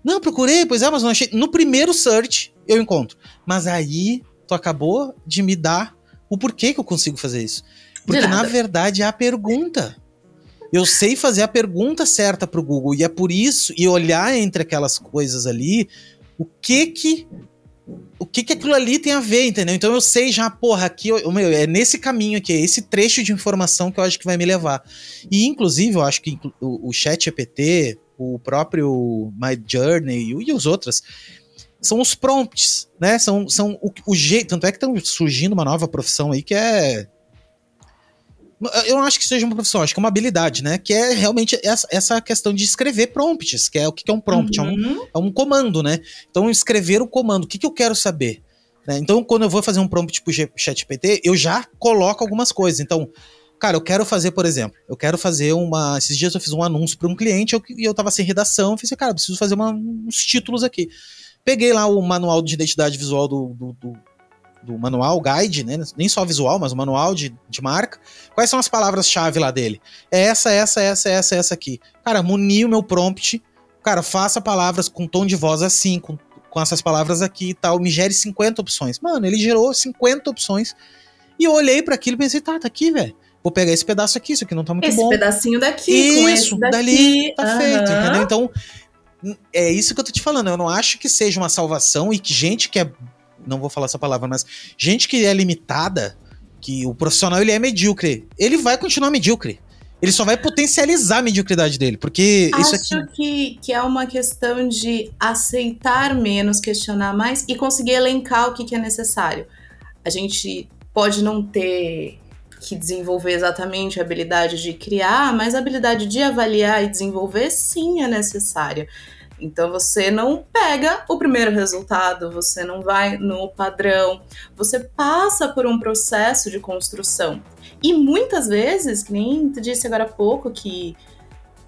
Não, procurei, pois é, mas não achei. No primeiro search eu encontro. Mas aí tu acabou de me dar o porquê que eu consigo fazer isso. Porque na verdade é a pergunta. Eu sei fazer a pergunta certa pro Google e é por isso e olhar entre aquelas coisas ali o que que o que que aquilo ali tem a ver, entendeu? Então eu sei já, porra, aqui o meu é nesse caminho aqui, é esse trecho de informação que eu acho que vai me levar. E inclusive eu acho que o, o Chat GPT, o próprio My Journey e os outros são os prompts, né? São, são o, o jeito. Tanto é que estão surgindo uma nova profissão aí que é. Eu não acho que seja uma profissão, acho que é uma habilidade, né? Que é realmente essa, essa questão de escrever prompts, que é o que é um prompt, uhum. é, um, uhum. é um comando, né? Então, escrever o comando, o que, que eu quero saber? Né? Então, quando eu vou fazer um prompt pro ChatGPT, eu já coloco algumas coisas. Então, Cara, eu quero fazer, por exemplo, eu quero fazer uma. Esses dias eu fiz um anúncio para um cliente e eu, eu tava sem redação. Eu falei, cara, preciso fazer uma, uns títulos aqui. Peguei lá o manual de identidade visual do, do, do, do manual, guide, né? Nem só visual, mas o manual de, de marca. Quais são as palavras-chave lá dele? É essa, essa, essa, essa, essa aqui. Cara, muni o meu prompt. Cara, faça palavras com tom de voz assim, com, com essas palavras aqui e tal. Me gere 50 opções. Mano, ele gerou 50 opções. E eu olhei para aquilo e pensei, tá, tá aqui, velho. Vou pegar esse pedaço aqui, isso aqui não tá muito esse bom. Esse pedacinho daqui, isso, daqui. dali, tá uhum. feito, entendeu? Então, é isso que eu tô te falando. Eu não acho que seja uma salvação e que gente que é. Não vou falar essa palavra, mas gente que é limitada, que o profissional ele é medíocre, ele vai continuar medíocre. Ele só vai potencializar a mediocridade dele, porque Acho isso aqui... que, que é uma questão de aceitar menos, questionar mais e conseguir elencar o que, que é necessário. A gente pode não ter que desenvolver exatamente a habilidade de criar, mas a habilidade de avaliar e desenvolver sim é necessária. Então você não pega o primeiro resultado, você não vai no padrão, você passa por um processo de construção. E muitas vezes, que nem tu disse agora há pouco que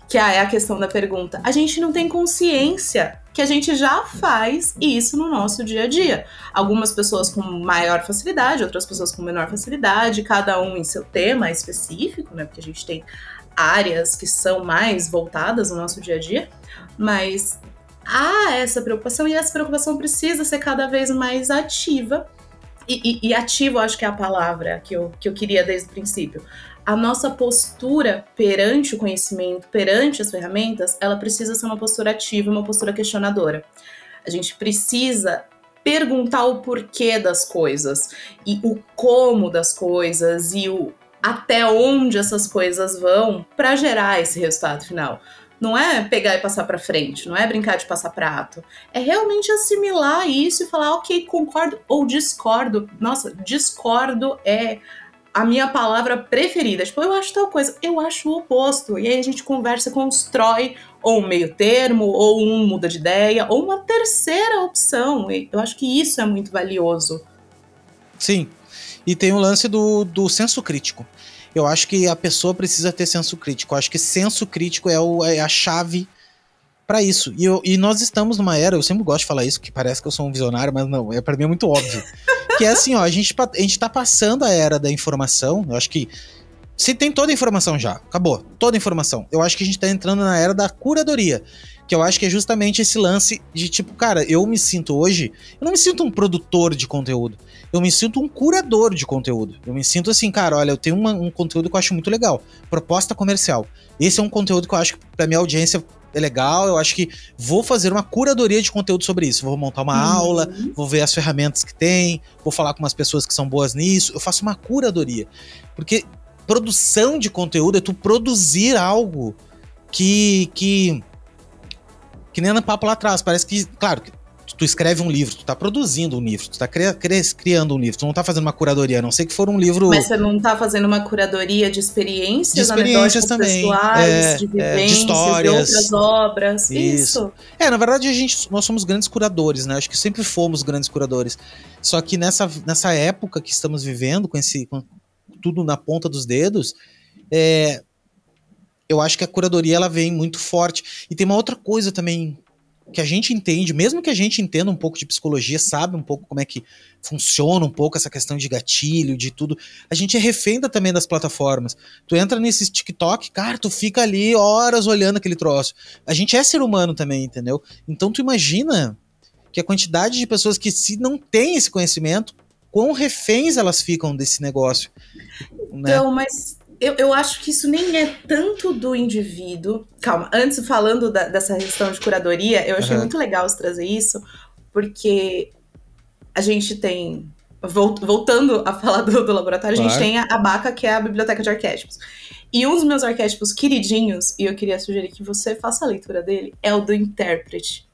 que é a questão da pergunta, a gente não tem consciência que a gente já faz isso no nosso dia a dia. Algumas pessoas com maior facilidade, outras pessoas com menor facilidade, cada um em seu tema específico, né? Porque a gente tem áreas que são mais voltadas no nosso dia a dia mas há essa preocupação e essa preocupação precisa ser cada vez mais ativa. E, e, e ativo, acho que é a palavra que eu, que eu queria desde o princípio. A nossa postura perante o conhecimento, perante as ferramentas, ela precisa ser uma postura ativa, uma postura questionadora. A gente precisa perguntar o porquê das coisas e o como das coisas e o até onde essas coisas vão para gerar esse resultado final. Não é pegar e passar para frente, não é brincar de passar prato. É realmente assimilar isso e falar, ok, concordo ou discordo. Nossa, discordo é a minha palavra preferida. Tipo, eu acho tal coisa, eu acho o oposto. E aí a gente conversa, constrói ou um meio termo, ou um muda de ideia, ou uma terceira opção. E eu acho que isso é muito valioso. Sim. E tem o lance do, do senso crítico eu acho que a pessoa precisa ter senso crítico. Eu acho que senso crítico é, o, é a chave para isso. E, eu, e, nós estamos numa era, eu sempre gosto de falar isso, que parece que eu sou um visionário, mas não, é para mim é muito óbvio. que é assim, ó, a gente, a gente tá passando a era da informação, eu acho que se tem toda a informação já, acabou, toda a informação. Eu acho que a gente tá entrando na era da curadoria que eu acho que é justamente esse lance de tipo, cara, eu me sinto hoje, eu não me sinto um produtor de conteúdo, eu me sinto um curador de conteúdo. Eu me sinto assim, cara, olha, eu tenho uma, um conteúdo que eu acho muito legal, proposta comercial. Esse é um conteúdo que eu acho que pra minha audiência é legal, eu acho que vou fazer uma curadoria de conteúdo sobre isso. Vou montar uma uhum. aula, vou ver as ferramentas que tem, vou falar com umas pessoas que são boas nisso. Eu faço uma curadoria. Porque produção de conteúdo é tu produzir algo que, que que nem no papo lá atrás, parece que, claro, tu escreve um livro, tu tá produzindo um livro, tu tá cri criando um livro, tu não tá fazendo uma curadoria, a não sei que for um livro. Mas você não tá fazendo uma curadoria de experiências, de experiências também, pessoais, é, de vivências, é, de histórias, de outras obras. Isso. Isso. É, na verdade, a gente, nós somos grandes curadores, né? Acho que sempre fomos grandes curadores. Só que nessa, nessa época que estamos vivendo, com esse. Com tudo na ponta dos dedos, é, eu acho que a curadoria ela vem muito forte. E tem uma outra coisa também que a gente entende, mesmo que a gente entenda um pouco de psicologia, sabe um pouco como é que funciona um pouco essa questão de gatilho, de tudo, a gente é refém também das plataformas. Tu entra nesses TikTok, cara, tu fica ali horas olhando aquele troço. A gente é ser humano também, entendeu? Então tu imagina que a quantidade de pessoas que se não tem esse conhecimento, quão reféns elas ficam desse negócio. Né? Então, mas eu, eu acho que isso nem é tanto do indivíduo. Calma, antes falando da, dessa questão de curadoria, eu achei uhum. muito legal você trazer isso, porque a gente tem. Voltando a falar do, do laboratório, claro. a gente tem a, a BACA, que é a Biblioteca de Arquétipos. E um dos meus arquétipos queridinhos, e eu queria sugerir que você faça a leitura dele, é o do intérprete.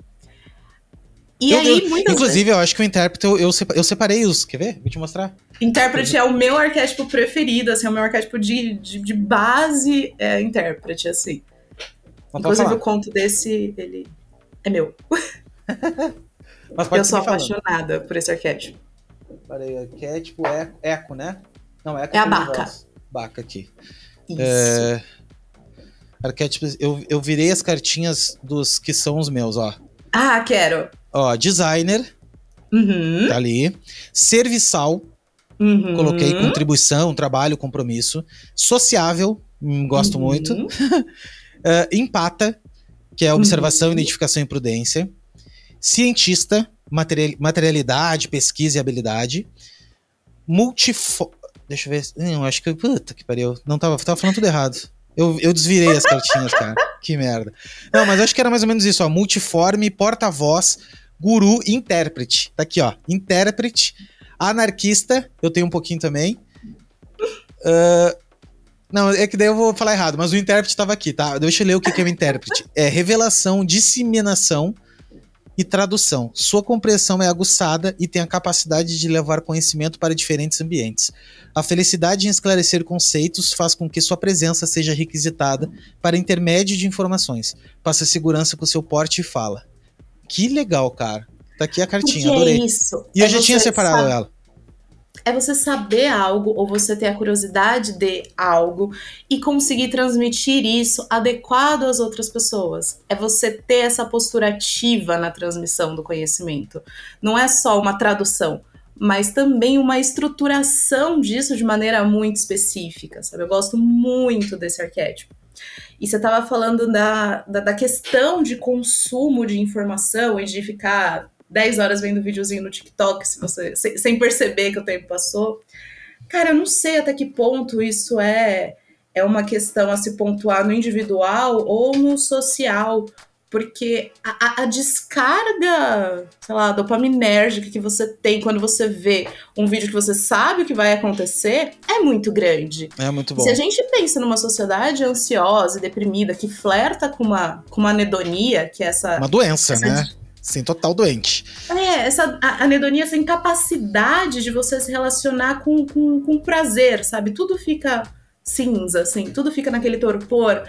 E eu, aí, eu, Inclusive, vezes... eu acho que o intérprete, eu, eu separei os. Quer ver? Vou te mostrar. Intérprete é o meu arquétipo preferido, assim, é o meu arquétipo de, de, de base é intérprete, assim. Inclusive, o conto desse, ele é meu. eu sou apaixonada por esse arquétipo. Peraí, arquétipo é eco, né? Não, eco é a baca. Baca aqui. Isso. É... Arquétipos, eu, eu virei as cartinhas dos que são os meus, ó. Ah, quero. Ó, designer, Uhum. Tá ali. Serviçal, Uhum. coloquei contribuição, trabalho, compromisso. Sociável, hum, gosto Uhum. muito. Ah, empata, que é observação, Uhum. identificação e prudência. Cientista, material- materialidade, pesquisa e habilidade. Multifo... Deixa eu ver. Não, acho que. Puta que pariu. Não tava, tava falando tudo errado. Eu, eu desvirei as cartinhas, cara. Que merda. Não, mas acho que era mais ou menos isso, ó. Multiforme, porta-voz, guru, intérprete. Tá aqui, ó. Intérprete, anarquista, eu tenho um pouquinho também. Ah, não, é que daí eu vou falar errado, mas o intérprete tava aqui, tá? Deixa eu ler o que que é o intérprete. É revelação, disseminação e tradução. Sua compreensão é aguçada e tem a capacidade de levar conhecimento para diferentes ambientes. A felicidade em esclarecer conceitos faz com que sua presença seja requisitada para intermédio de informações. Passa segurança com seu porte e fala. Que legal, cara. Tá aqui a cartinha, é adorei. isso? E eu É já tinha separado saber- ela. É você saber algo ou você ter a curiosidade de algo e conseguir transmitir isso adequado às outras pessoas. É você ter essa postura ativa na transmissão do conhecimento. Não é só uma tradução, mas também uma estruturação disso de maneira muito específica, sabe? Eu gosto muito desse arquétipo. E você estava falando da, da, da questão de consumo de informação e de ficar 10 horas vendo videozinho no TikTok se você, sem, sem perceber que o tempo passou. Cara, eu não sei até que ponto isso é, é uma questão a se pontuar no individual ou no social. Porque a, a, a descarga, sei lá, dopaminérgica que você tem quando você vê um vídeo que você sabe o que vai acontecer é muito grande. É muito bom. Se a gente pensa numa sociedade ansiosa e deprimida que flerta com uma, com uma anedonia, que é essa. Uma doença, essa né? Sim, total doente. É, essa anedonia, essa incapacidade de você se relacionar com, com, com prazer, sabe? Tudo fica cinza, assim, tudo fica naquele torpor.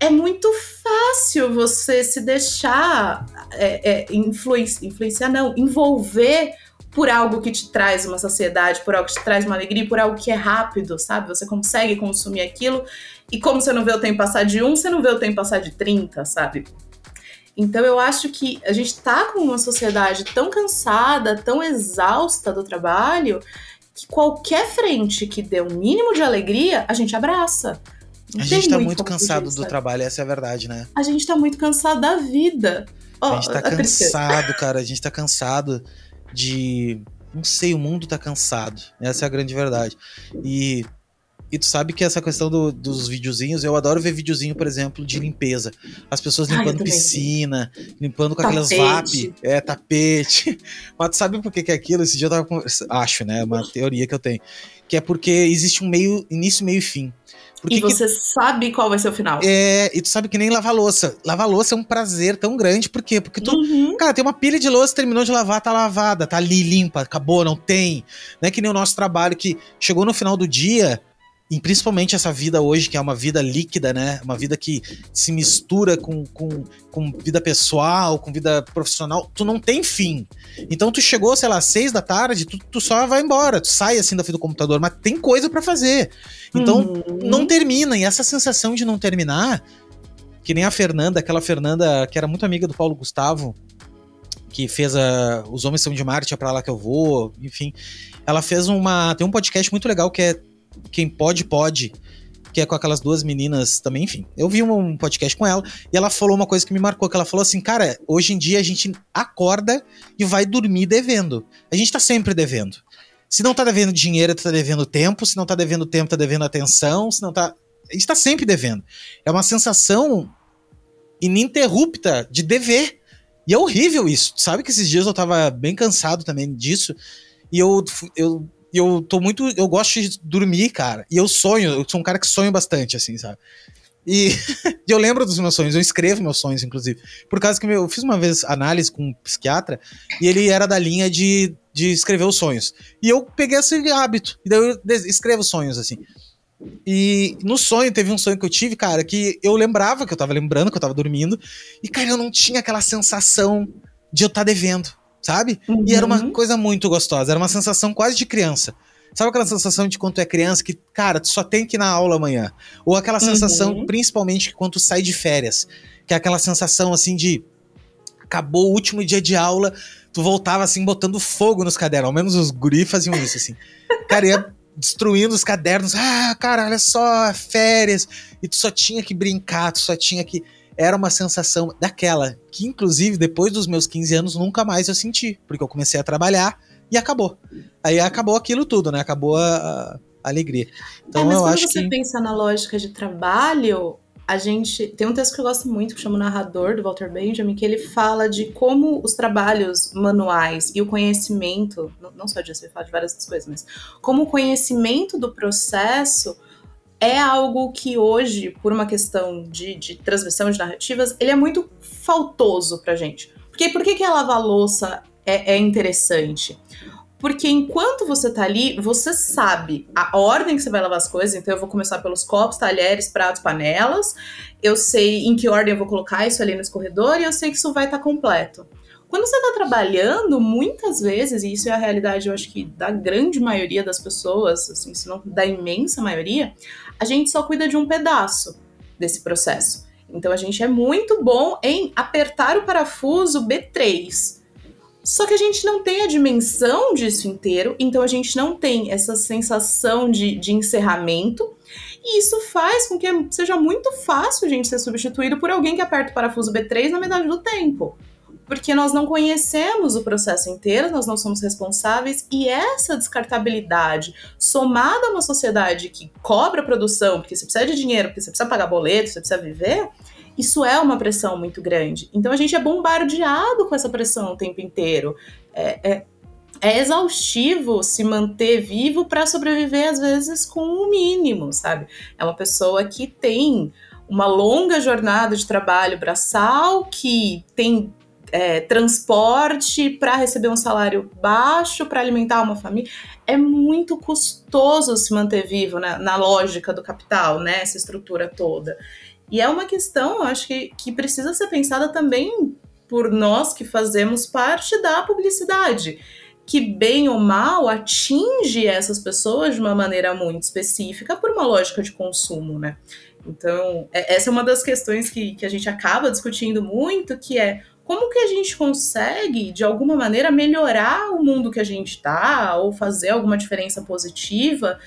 É muito fácil você se deixar é, é, influenci- influenciar, não, envolver por algo que te traz uma saciedade, por algo que te traz uma alegria, por algo que é rápido, sabe? Você consegue consumir aquilo e como você não vê o tempo passar de um, você não vê o tempo passar de 30, sabe? Então eu acho que a gente tá com uma sociedade tão cansada, tão exausta do trabalho, que qualquer frente que dê um mínimo de alegria, a gente abraça. Não A gente tá muito como cansado do trabalho, essa é a verdade, né? A gente tá muito cansado da vida. Ó, a gente tá a cansado, cara. A gente tá cansado de. Não sei, o mundo tá cansado. Essa é a grande verdade. E. E tu sabe que essa questão do- dos videozinhos, eu adoro ver videozinho, por exemplo, de limpeza. As pessoas limpando também. piscina, limpando com aquelas Tapete. VAP. É, tapete. Mas tu sabe por que, que é aquilo? Esse dia eu tava conversando. Acho, né? Uma teoria que eu tenho. Que é porque existe um meio, início, meio e fim. Por E que que você sabe qual vai ser o final. é, e tu sabe que nem lavar louça. Lavar louça é um prazer tão grande, por quê? Porque tu, Uhum. cara, tem uma pilha de louça, terminou de lavar, tá lavada, tá ali limpa, acabou, não tem. Não é que nem o nosso trabalho que chegou no final do dia, e principalmente essa vida hoje, que é uma vida líquida, né? Uma vida que se mistura com, com, com vida pessoal, com vida profissional, tu não tem fim. Então tu chegou, sei lá, às seis da tarde, tu, tu só vai embora, tu sai assim da frente do computador, mas tem coisa pra fazer. Então Uhum. não termina. E essa sensação de não terminar, que nem a Fernanda, aquela Fernanda que era muito amiga do Paulo Gustavo, que fez a Os Homens São de Marte, é pra lá que eu vou, enfim. Ela fez uma. Tem um podcast muito legal que é Quem Pode, Pode. Que é com aquelas duas meninas também, enfim. Eu vi um podcast com ela e ela falou uma coisa que me marcou: que ela falou assim, cara, hoje em dia a gente acorda e vai dormir devendo. A gente tá sempre devendo. Se não tá devendo dinheiro, tá devendo tempo. Se não tá devendo tempo, tá devendo atenção. Se não tá. A gente tá sempre devendo. É uma sensação ininterrupta de dever. E é horrível isso. Sabe que esses dias eu tava bem cansado também disso. E eu, eu, eu tô muito. Eu gosto de dormir, cara. E eu sonho. Eu sou um cara que sonho bastante, assim, sabe? E, e eu lembro dos meus sonhos. Eu escrevo meus sonhos, inclusive. Por causa que meu- eu fiz uma vez análise com um psiquiatra. E ele era da linha de, de escrever os sonhos. E eu peguei esse hábito. E daí eu escrevo sonhos, assim. E no sonho, teve um sonho que eu tive, cara, que eu lembrava, que eu tava lembrando, que eu tava dormindo. E, cara, eu não tinha aquela sensação de eu estar devendo, sabe? E era uma Uhum. coisa muito gostosa, era uma sensação quase de criança. Sabe aquela sensação de quando tu é criança que, cara, tu só tem que ir na aula amanhã? Ou aquela sensação, Uhum. principalmente, que quando tu sai de férias, que é aquela sensação assim de. acabou o último dia de aula, tu voltava assim, botando fogo nos cadernos. Ao menos os guri faziam isso, assim. Cara, ia destruindo os cadernos. Ah, cara, olha só, férias. E tu só tinha que brincar, tu só tinha que. Era uma sensação daquela, que inclusive depois dos meus 15 anos nunca mais eu senti, porque eu comecei a trabalhar e acabou. Aí acabou aquilo tudo, né? Acabou a, a alegria. Então é, mas eu quando acho você que... pensa na lógica de trabalho, a gente tem um texto que eu gosto muito que chama o Narrador do Walter Benjamin que ele fala de como os trabalhos manuais e o conhecimento não só disso ele fala de várias outras coisas mas como o conhecimento do processo é algo que hoje por uma questão de, de transmissão de narrativas ele é muito faltoso para gente porque por que que a lavar louça é, é interessante porque enquanto você tá ali, você sabe a ordem que você vai lavar as coisas. Então eu vou começar pelos copos, talheres, pratos, panelas. Eu sei em que ordem eu vou colocar isso ali no escorredor e eu sei que isso vai estar tá completo. Quando você está trabalhando, muitas vezes, e isso é a realidade, eu acho que da grande maioria das pessoas, assim, se não da imensa maioria, a gente só cuida de um pedaço desse processo. Então a gente é muito bom em apertar o parafuso B3 só que a gente não tem a dimensão disso inteiro, então a gente não tem essa sensação de, de encerramento. E isso faz com que seja muito fácil a gente ser substituído por alguém que aperta o parafuso B3 na metade do tempo. Porque nós não conhecemos o processo inteiro, nós não somos responsáveis, e essa descartabilidade, somada a uma sociedade que cobra produção, porque você precisa de dinheiro, porque você precisa pagar boleto, você precisa viver, isso é uma pressão muito grande. Então a gente é bombardeado com essa pressão o tempo inteiro. É, é, é exaustivo se manter vivo para sobreviver, às vezes, com o mínimo, sabe? É uma pessoa que tem uma longa jornada de trabalho braçal, que tem é, transporte para receber um salário baixo, para alimentar uma família. É muito custoso se manter vivo né, na lógica do capital, né? Estrutura toda. E é uma questão, acho que, que precisa ser pensada também por nós que fazemos parte da publicidade, que bem ou mal atinge essas pessoas de uma maneira muito específica por uma lógica de consumo, né? Então, é, essa é uma das questões que, que a gente acaba discutindo muito, que é como que a gente consegue, de alguma maneira, melhorar o mundo que a gente está, ou fazer alguma diferença positiva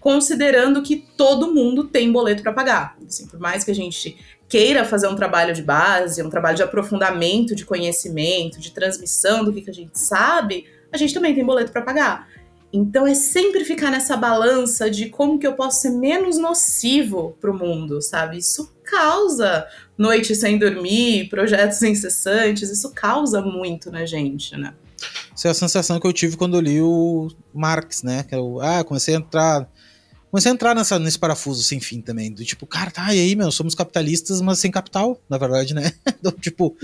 considerando que todo mundo tem boleto para pagar. Assim, por mais que a gente queira fazer um trabalho de base, um trabalho de aprofundamento de conhecimento, de transmissão do que, que a gente sabe, a gente também tem boleto para pagar. Então é sempre ficar nessa balança de como que eu posso ser menos nocivo para o mundo, sabe? Isso causa noite sem dormir, projetos incessantes, isso causa muito na gente, né? Essa é a sensação que eu tive quando eu li o Marx, né? Que eu, ah, comecei a entrar comecei a entrar nessa, nesse parafuso sem fim também. Do tipo, cara, tá, e aí, meu, somos capitalistas, mas sem capital, na verdade, né? Do, tipo,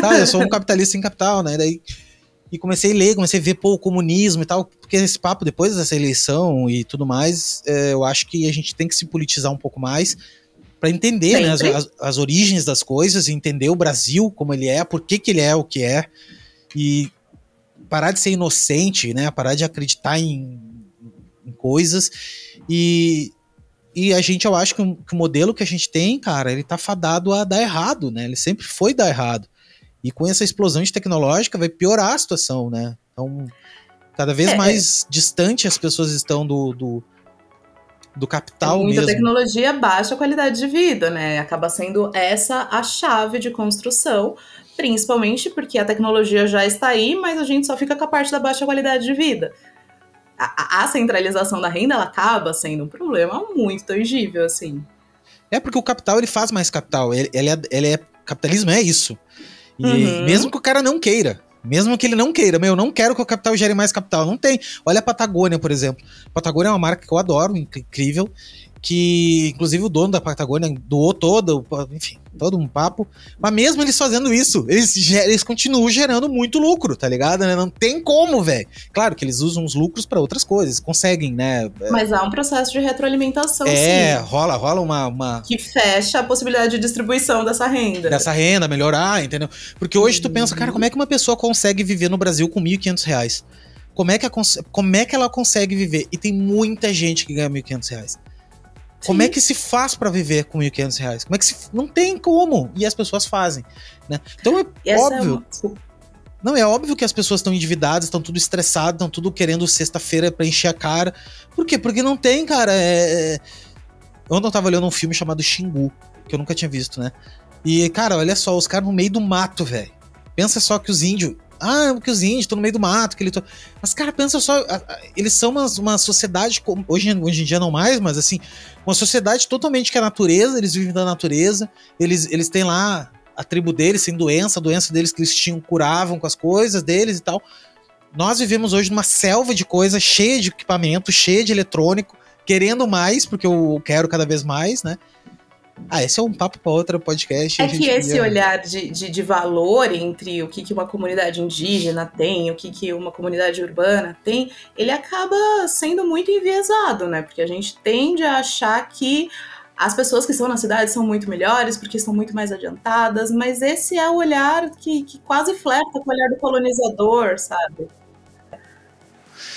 tá, eu sou um capitalista sem capital, né? Daí. E comecei a ler, comecei a ver, pô, o comunismo e tal, porque esse papo, depois dessa eleição e tudo mais, é, eu acho que a gente tem que se politizar um pouco mais para entender né, as, as, as, origens das coisas, entender o Brasil como ele é, por que, que ele é o que é, e parar de ser inocente, né? Parar de acreditar em, em coisas e, e a gente, eu acho que o, que o, modelo que a gente tem, cara, ele tá fadado a dar errado, né? Ele sempre foi dar errado. E com essa explosão de tecnológica vai piorar a situação, né? Então, cada vez é, mais é. distante as pessoas estão do, do, do capital é muita mesmo. tecnologia baixa qualidade de vida, né? Acaba sendo essa a chave de construção, principalmente porque a tecnologia já está aí, mas a gente só fica com a parte da baixa qualidade de vida a, a, centralização da renda ela acaba sendo um problema muito tangível, assim. É porque o capital ele faz mais capital. Ele, ele, é, ele é capitalismo é isso. E uhum. mesmo que o cara não queira, mesmo que ele não queira, meu, eu não quero que o capital gere mais capital. Não tem. Olha a Patagônia, por exemplo. A Patagônia é uma marca que eu adoro, incrível que inclusive o dono da Patagônia doou todo, enfim, todo um papo. Mas mesmo eles fazendo isso, eles, eles continuam gerando muito lucro, tá ligado? Né? Não tem como, velho. Claro que eles usam os lucros para outras coisas, conseguem, né? Mas há um processo de retroalimentação, é, sim. rola, rola uma, uma... Que fecha a possibilidade de distribuição dessa renda. Dessa renda, melhorar, entendeu? Porque hoje tu pensa, cara, como é que uma pessoa consegue viver no Brasil com 1.500 reais? Como é, que a, como é que ela consegue viver? E tem muita gente que ganha 1.500 reais. Como é que se faz para viver com 1.500 reais? Como é que se. Não tem como. E as pessoas fazem. Né? Então é Essa óbvio. É uma... Não, é óbvio que as pessoas estão endividadas, estão tudo estressadas, estão tudo querendo sexta-feira pra encher a cara. Por quê? Porque não tem, cara. É... é ontem eu tava olhando um filme chamado Xingu, que eu nunca tinha visto, né? E, cara, olha só, os caras no meio do mato, velho. Pensa só que os índios. Ah, que os índios estão no meio do mato, que ele. Mas, cara, pensa só. Eles são uma, uma sociedade. Hoje, hoje em dia não mais, mas assim. Uma sociedade totalmente que é a natureza, eles vivem da natureza. Eles, eles têm lá a tribo deles sem doença, a doença deles que eles tinham, curavam com as coisas deles e tal. Nós vivemos hoje numa selva de coisas, cheia de equipamento, cheia de eletrônico, querendo mais, porque eu quero cada vez mais, né? Ah, esse é um papo para outro podcast. É que esse olhar de, de, de, valor entre o que, que uma comunidade indígena tem, o que, que uma comunidade urbana tem, ele acaba sendo muito enviesado, né? Porque a gente tende a achar que as pessoas que estão na cidade são muito melhores porque estão muito mais adiantadas, mas esse é o olhar que, que quase flerta com o olhar do colonizador, sabe?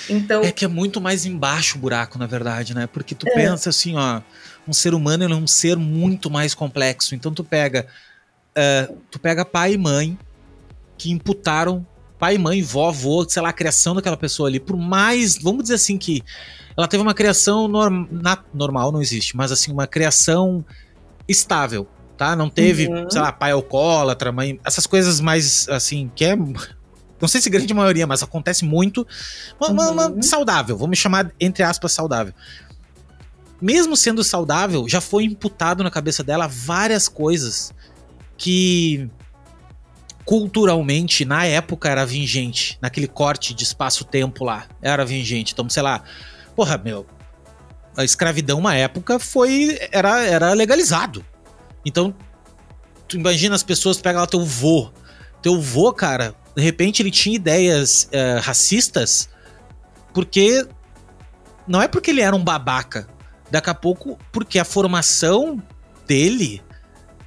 Então... É que é muito mais embaixo o buraco, na verdade, né? Porque tu é. pensa assim, ó, um ser humano é um ser muito mais complexo. Então tu pega, uh, tu pega pai e mãe que imputaram pai, mãe, vó, avô, sei lá, a criação daquela pessoa ali, por mais, vamos dizer assim que ela teve uma criação norm, na, normal, não existe, mas assim, uma criação estável, tá? Não teve, uhum. sei lá, pai alcoólatra, mãe, essas coisas mais, assim, que é não sei se grande maioria, mas acontece muito. Uma, uhum. uma, saudável, vamos chamar entre aspas saudável. Mesmo sendo saudável, já foi imputado na cabeça dela várias coisas que culturalmente na época era vingente, naquele corte de espaço-tempo lá, era vingente. Então, sei lá, porra, meu, a escravidão uma época foi era era legalizado. Então, tu imagina as pessoas pegam lá teu vô. Teu vô, cara, de repente ele tinha ideias uh, racistas porque não é porque ele era um babaca. Daqui a pouco, porque a formação dele,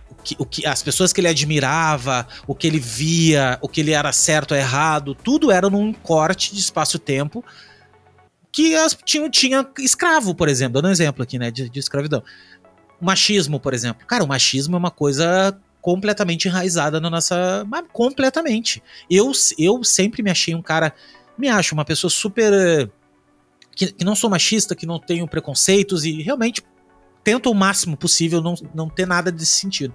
o que, o que, as pessoas que ele admirava, o que ele via, o que ele era certo ou errado, tudo era num corte de espaço-tempo que as, tinha, tinha escravo, por exemplo, dando um exemplo aqui, né, de, de escravidão. O machismo, por exemplo. Cara, o machismo é uma coisa completamente enraizada na nossa. Completamente. Eu, eu sempre me achei um cara. Me acho uma pessoa super. Que, que não sou machista, que não tenho preconceitos e realmente tento o máximo possível não, não ter nada desse sentido.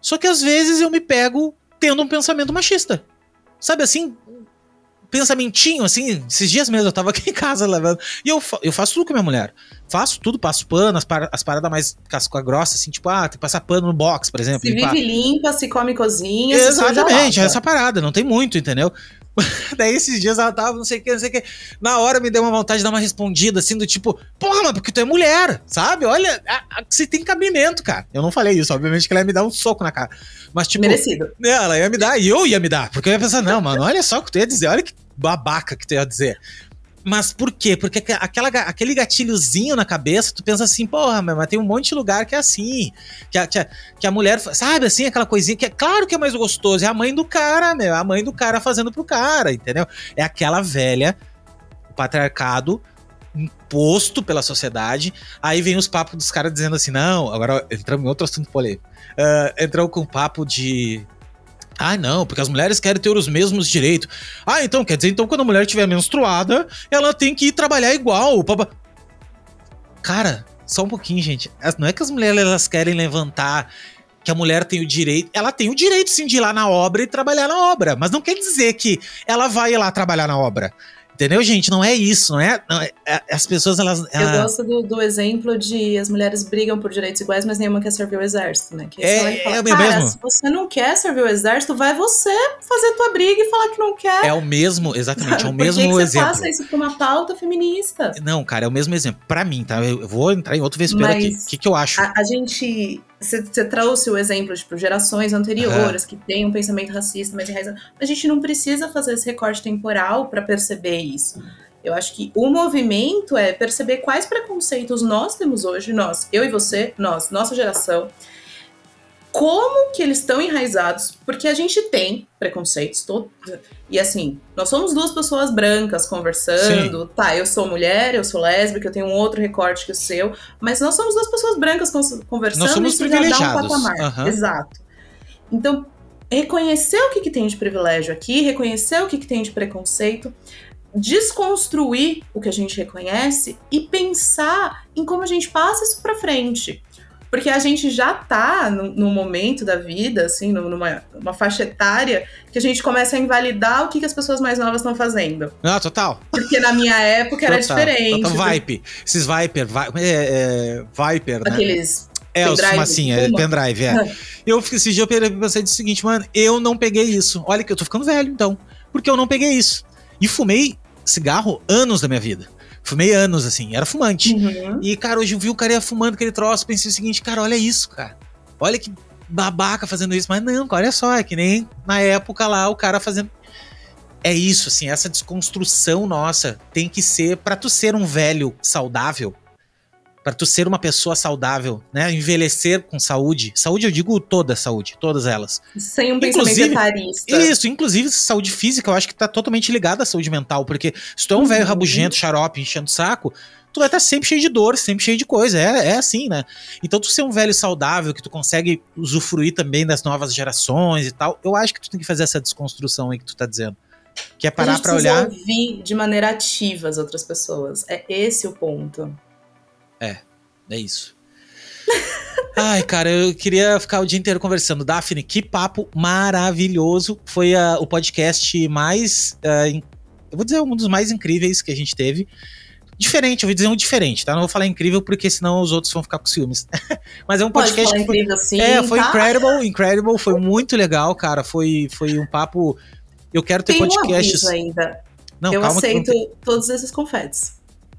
Só que às vezes eu me pego tendo um pensamento machista. Sabe assim? pensamentinho, assim, esses dias mesmo eu tava aqui em casa levando. E eu, eu faço tudo com a minha mulher. Faço tudo, passo pano, as, par as paradas mais casca grossa, assim, tipo, ah, tem que passar pano no box, por exemplo. Se limpar. vive limpa, se come cozinha. Exatamente, é essa parada, não tem muito, entendeu? Daí esses dias ela tava, não sei o que, não sei o que. Na hora me deu uma vontade de dar uma respondida, assim, do tipo, porra, mas porque tu é mulher, sabe? Olha, a, a, você tem cabimento, cara. Eu não falei isso, obviamente que ela ia me dar um soco na cara. Mas, tipo. Merecido. Ela ia me dar, e eu ia me dar. Porque eu ia pensar, não, mano, olha só o que tu ia dizer, olha que babaca que tu ia dizer. Mas por quê? Porque aquela, aquele gatilhozinho na cabeça, tu pensa assim, porra, mas tem um monte de lugar que é assim. Que a, que a, que a mulher, sabe assim, aquela coisinha que é claro que é mais gostoso. É a mãe do cara, meu. É a mãe do cara fazendo pro cara, entendeu? É aquela velha, o patriarcado imposto pela sociedade. Aí vem os papos dos caras dizendo assim: não, agora entramos em outro assunto polêmico. Uh, entrou com papo de ah, não, porque as mulheres querem ter os mesmos direitos. Ah, então quer dizer, então quando a mulher estiver menstruada, ela tem que ir trabalhar igual. Cara, só um pouquinho, gente. Não é que as mulheres elas querem levantar que a mulher tem o direito. Ela tem o direito sim de ir lá na obra e trabalhar na obra, mas não quer dizer que ela vai ir lá trabalhar na obra. Entendeu, gente? Não é isso, não é? Não é, é as pessoas, elas. Eu gosto do, do, exemplo de as mulheres brigam por direitos iguais, mas nenhuma quer servir o exército, né? Que é, fala, é o mesmo. Se você não quer servir o exército, vai você fazer tua briga e falar que não quer. É o mesmo, exatamente, é o mesmo que que exemplo. Você faça isso pra uma pauta feminista. Não, cara, é o mesmo exemplo. Pra mim, tá? Eu vou entrar em outro vespeiro aqui. O que, que eu acho? A, a gente você trouxe o exemplo, tipo, gerações anteriores que têm um pensamento racista mais enraizado. A gente não precisa fazer esse recorte temporal para perceber isso. Eu acho que o movimento é perceber quais preconceitos nós temos hoje, nós, eu e você, nós, nossa geração, como que eles estão enraizados, porque a gente tem preconceitos, todo, e assim, nós somos duas pessoas brancas conversando, Sim. tá, eu sou mulher, eu sou lésbica, eu tenho um outro recorte que o seu, mas nós somos duas pessoas brancas conversando nós somos isso já dá um patamar. Uhum. Exato. Então, reconhecer o que, que tem de privilégio aqui, reconhecer o que, que tem de preconceito, desconstruir o que a gente reconhece e pensar em como a gente passa isso para frente. Porque a gente já tá no, momento da vida, assim, numa, numa faixa etária, que a gente começa a invalidar o que, que as pessoas mais novas estão fazendo. Ah, total. Porque na minha época era diferente. Total Viper. Esses Viper, vi, é, é, Viper, né? Aqueles é, os fumacinha, é, pendrive, é. eu, esse dia eu pensei o seguinte, mano, eu não peguei isso. Olha que eu tô ficando velho, então. Porque eu não peguei isso. E fumei cigarro anos da minha vida. Fumei anos, assim, era fumante. Uhum. E, cara, hoje eu vi o cara fumando aquele troço, pensei o seguinte, cara, olha isso, cara. Olha que babaca fazendo isso. Mas não, olha só, é que nem na época lá o cara fazendo. É isso, assim, essa desconstrução nossa tem que ser, para tu ser um velho saudável, para tu ser uma pessoa saudável, né? Envelhecer com saúde. Saúde eu digo toda saúde, todas elas. Sem um pensamento etarista. Isso, inclusive saúde física, eu acho que tá totalmente ligada à saúde mental, porque se tu é um uhum. velho rabugento, xarope, enchendo o saco, tu vai estar tá sempre cheio de dor, sempre cheio de coisa. É, é assim, né? Então, tu ser um velho saudável, que tu consegue usufruir também das novas gerações e tal, eu acho que tu tem que fazer essa desconstrução aí que tu tá dizendo. Que é parar para olhar. ouvir de maneira ativa as outras pessoas. É esse o ponto. É, é isso. Ai, cara, eu queria ficar o dia inteiro conversando. Daphne, que papo maravilhoso. Foi uh, o podcast mais. Uh, eu vou dizer um dos mais incríveis que a gente teve. Diferente, eu vou dizer um diferente, tá? Não vou falar incrível porque senão os outros vão ficar com ciúmes. Mas é um podcast. Pode que foi, incrível, sim, é, foi tá? incredible, incredible, foi muito legal, cara. Foi, foi um papo. Eu quero ter Tem podcasts. Um ainda. Não, eu aceito todos esses confetes.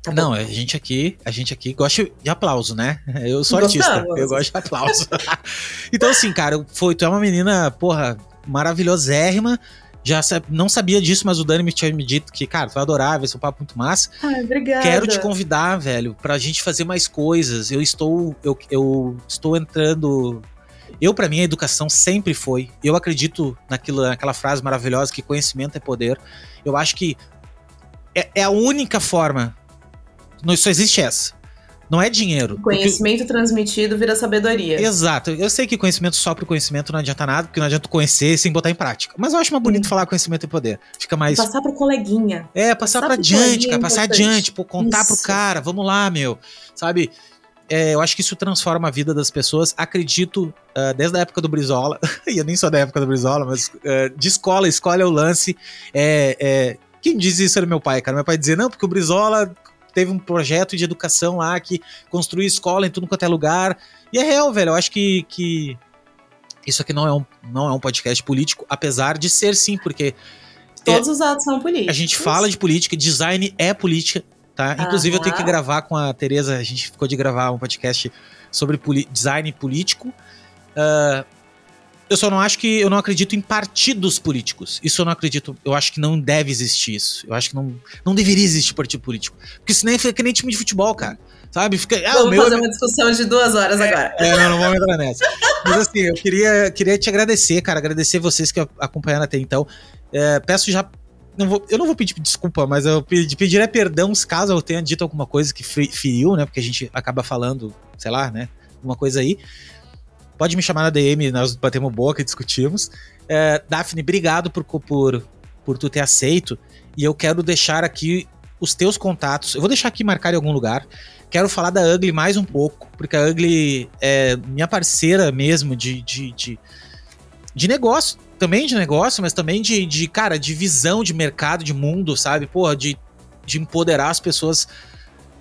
Tá não, a gente aqui, a gente aqui gosta de aplauso, né? Eu sou Gostamos. artista, eu gosto de aplauso. então, assim, cara, foi, tu é uma menina, porra, maravilhosérrima. Já não sabia disso, mas o Dani me tinha me dito que, cara, tu vai adorar, vai ser um papo muito massa. Ai, obrigada. Quero te convidar, velho, pra gente fazer mais coisas. Eu estou, eu, eu estou entrando eu, para mim, a educação sempre foi. Eu acredito naquilo, naquela frase maravilhosa que conhecimento é poder. Eu acho que é, é a única forma não, só existe essa. Não é dinheiro. Conhecimento porque... transmitido vira sabedoria. Exato. Eu sei que conhecimento só pro conhecimento não adianta nada, porque não adianta conhecer sem botar em prática. Mas eu acho mais bonito hum. falar conhecimento e poder. Fica mais. Passar pro coleguinha. É, passar, passar pra adiante, cara. É passar adiante, pô, contar isso. pro cara. Vamos lá, meu. Sabe? É, eu acho que isso transforma a vida das pessoas. Acredito, uh, desde a época do Brizola, e eu nem sou da época do Brizola, mas uh, de escola, escola é o lance. É, é, quem diz isso era meu pai, cara. Meu pai dizia, não, porque o Brizola teve um projeto de educação lá que construiu escola em tudo quanto é lugar. E é real, velho. Eu acho que, que isso aqui não é, um, não é um podcast político, apesar de ser sim, porque. Todos é, os atos são políticos. A gente fala de política, design é política, tá? Inclusive, eu tenho que gravar com a Tereza, a gente ficou de gravar um podcast sobre design político. Uh, eu só não acho que. Eu não acredito em partidos políticos. Isso eu não acredito. Eu acho que não deve existir isso. Eu acho que não, não deveria existir partido político. Porque senão fica que nem time de futebol, cara. Sabe? Fica, ah, vamos fazer é uma discussão de duas horas é, agora. É, não, não vamos entrar nessa. Mas assim, eu queria, queria te agradecer, cara. Agradecer vocês que acompanharam até então. É, peço já. Não vou, eu não vou pedir desculpa, mas eu pedir é perdão caso eu tenha dito alguma coisa que feriu, né? Porque a gente acaba falando, sei lá, né? Alguma coisa aí. Pode me chamar na DM, nós batemos boca e discutimos. É, Daphne, obrigado por, por, por tu ter aceito. E eu quero deixar aqui os teus contatos. Eu vou deixar aqui marcar em algum lugar. Quero falar da Ugly mais um pouco, porque a Ugly é minha parceira mesmo de, de, de, de negócio. Também de negócio, mas também de, de, cara, de visão de mercado, de mundo, sabe? Porra, de, de empoderar as pessoas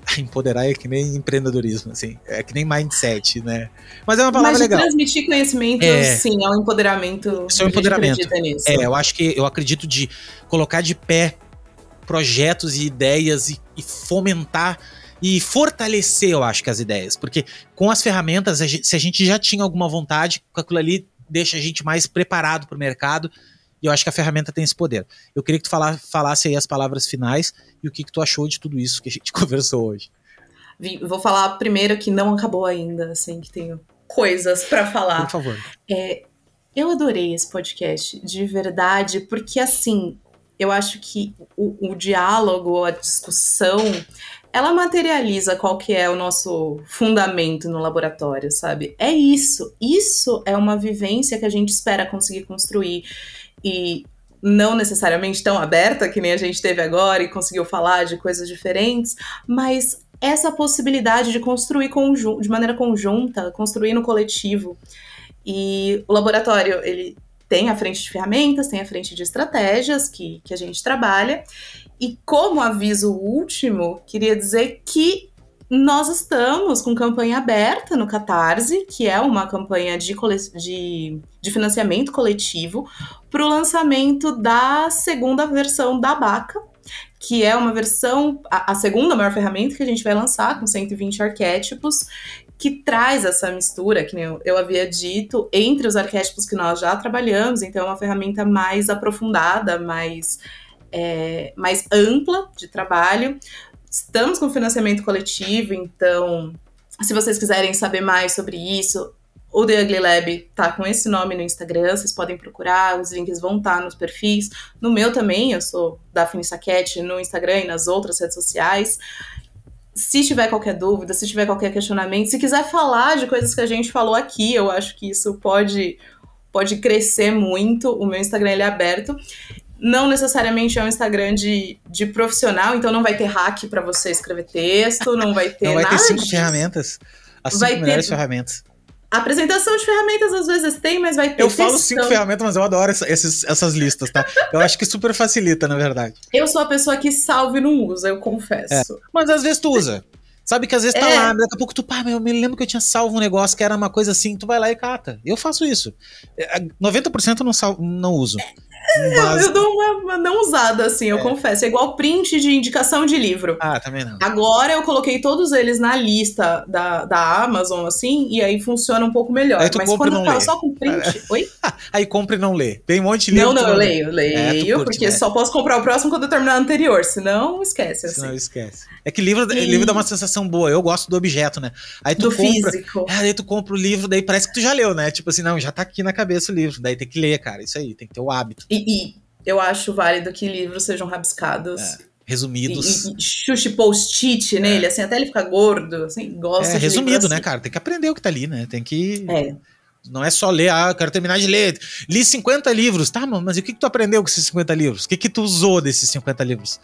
empoderar é que nem empreendedorismo, assim, é que nem mindset, né? Mas é uma palavra Mas legal. transmitir conhecimento, é, sim, é um empoderamento. Isso é um empoderamento. É, eu acho que eu acredito de colocar de pé projetos e ideias e, e fomentar e fortalecer, eu acho que as ideias, porque com as ferramentas, se a gente já tinha alguma vontade, com aquilo ali deixa a gente mais preparado para o mercado e eu acho que a ferramenta tem esse poder. Eu queria que tu fala, falasse aí as palavras finais e o que, que tu achou de tudo isso que a gente conversou hoje. Vou falar primeiro que não acabou ainda, assim, que tenho coisas para falar. Por favor. É, eu adorei esse podcast, de verdade, porque assim, eu acho que o, o diálogo, a discussão, ela materializa qual que é o nosso fundamento no laboratório, sabe? É isso. Isso é uma vivência que a gente espera conseguir construir. E não necessariamente tão aberta que nem a gente teve agora e conseguiu falar de coisas diferentes, mas essa possibilidade de construir de maneira conjunta, construir no coletivo. E o laboratório, ele tem a frente de ferramentas, tem a frente de estratégias que, que a gente trabalha. E como aviso último, queria dizer que nós estamos com campanha aberta no Catarse, que é uma campanha de, de, de financiamento coletivo, para o lançamento da segunda versão da Baca, que é uma versão, a, a, segunda maior ferramenta que a gente vai lançar, com 120 arquétipos, que traz essa mistura, que eu, eu havia dito, entre os arquétipos que nós já trabalhamos, então é uma ferramenta mais aprofundada, mais, é, mais ampla de trabalho. Estamos com financiamento coletivo, então, se vocês quiserem saber mais sobre isso, o The Ugly Lab tá com esse nome no Instagram, vocês podem procurar, os links vão estar tá nos perfis. No meu também, eu sou Daphne Saquete no Instagram e nas outras redes sociais. Se tiver qualquer dúvida, se tiver qualquer questionamento, se quiser falar de coisas que a gente falou aqui, eu acho que isso pode pode crescer muito. O meu Instagram ele é aberto. Não necessariamente é um Instagram de, de profissional, então não vai ter hack para você escrever texto, não vai ter Não vai ter cinco disso. ferramentas. As cinco Vai melhores ter- ferramentas. A apresentação de ferramentas às vezes tem, mas vai ter Eu falo textão. cinco ferramentas, mas eu adoro esses- essas listas, tá? Eu acho que super facilita, na verdade. Eu sou a pessoa que salva e não usa, eu confesso. Mas às vezes tu usa. Sabe que às vezes tá É. lá, daqui a pouco tu, pá, mas eu me lembro que eu tinha salvo um negócio que era uma coisa assim, tu vai lá e cata. Eu faço isso. É, 90% eu não, salvo, não uso. Mas... Eu dou uma, uma não usada, assim, eu confesso. É igual print de indicação de livro. Ah, também não. Agora eu coloquei todos eles na lista da, da Amazon, assim, e aí funciona um pouco melhor. Aí tu Mas compra quando não eu tava lê. só com print. Oi? Aí compra e não lê. Tem um monte de livro. Não, não, eu leio, leio, É, curte, porque né? só posso comprar o próximo quando eu terminar o anterior, senão esquece, assim. Senão esquece. É que livro, E- livro dá uma sensação boa. Eu gosto do objeto, né? Aí tu Do compra. físico. Ah, daí tu compra o livro, daí parece que tu já leu, né? Tipo assim, não, já tá aqui na cabeça o livro. Daí tem que ler, cara. Isso aí, tem que ter o hábito. E, e eu acho válido que livros sejam rabiscados. É, Resumidos. e, e chuche post-it nele, assim, até ele ficar gordo, assim, gosto É, resumido, né, assim. cara? Tem que aprender o que tá ali, né? Tem que. É, Não é só ler, ah, eu quero terminar de ler. Li 50 livros. Tá, mano, mas e o que, que tu aprendeu com esses 50 livros? O que, que tu usou desses 50 livros?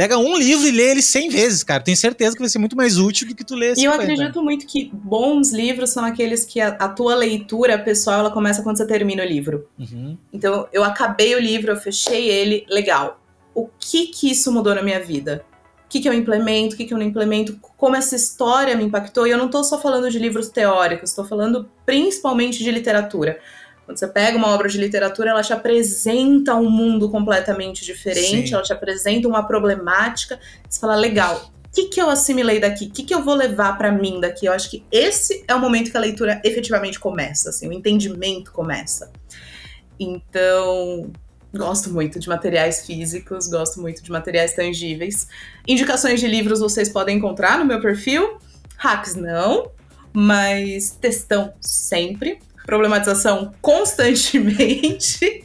Pega um livro e lê ele 100 vezes, cara. Tenho certeza que vai ser muito mais útil do que tu ler E eu 50. acredito muito que bons livros são aqueles que a, a tua leitura pessoal ela começa quando você termina o livro. Uhum. Então, eu acabei o livro, eu fechei ele, legal. O que que isso mudou na minha vida? O que que eu implemento, o que que eu não implemento? Como essa história me impactou? E eu não tô só falando de livros teóricos, tô falando principalmente de literatura. Quando você pega uma obra de literatura, ela te apresenta um mundo completamente diferente, Sim. ela te apresenta uma problemática. Você fala, legal, o que, que eu assimilei daqui? O que, que eu vou levar pra mim daqui? Eu acho que esse é o momento que a leitura efetivamente começa, assim, o entendimento começa. Então, gosto muito de materiais físicos, gosto muito de materiais tangíveis. Indicações de livros vocês podem encontrar no meu perfil. Hacks não, mas textão sempre. Problematização constantemente.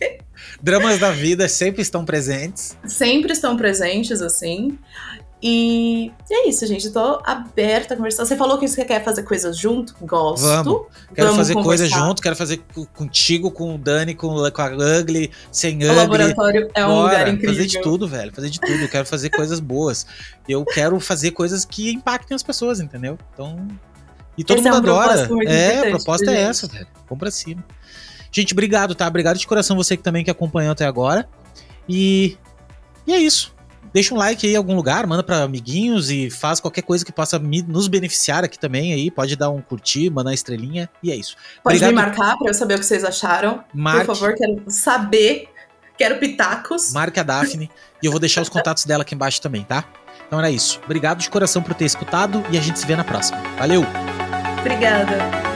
Dramas da vida sempre estão presentes. sempre estão presentes, assim. E é isso, gente. Eu tô aberta a conversar. Você falou que você quer fazer coisas junto? Gosto. Vamos. Quero Vamos fazer coisa conversar. junto, quero fazer co- contigo, com o Dani, com, com a Ugly, sem O Ugly. laboratório é um Bora, lugar incrível. Fazer de tudo, velho. Fazer de tudo. Eu quero fazer coisas boas. Eu quero fazer coisas que impactem as pessoas, entendeu? Então. E todo Esse é mundo um adora. É, a proposta é essa, velho. Vamos pra cima. Gente, obrigado, tá? Obrigado de coração você que também que acompanhou até agora. E. E é isso. Deixa um like aí em algum lugar, manda pra amiguinhos e faz qualquer coisa que possa me- nos beneficiar aqui também aí. Pode dar um curtir, mandar uma estrelinha. E é isso. Pode Obrigado. me marcar pra eu saber o que vocês acharam. Marque, Por favor, quero saber. Quero pitacos. marque a Daphne e eu vou deixar os contatos dela aqui embaixo também, tá? Então era isso. Obrigado de coração por ter escutado e a gente se vê na próxima. Valeu! Obrigada.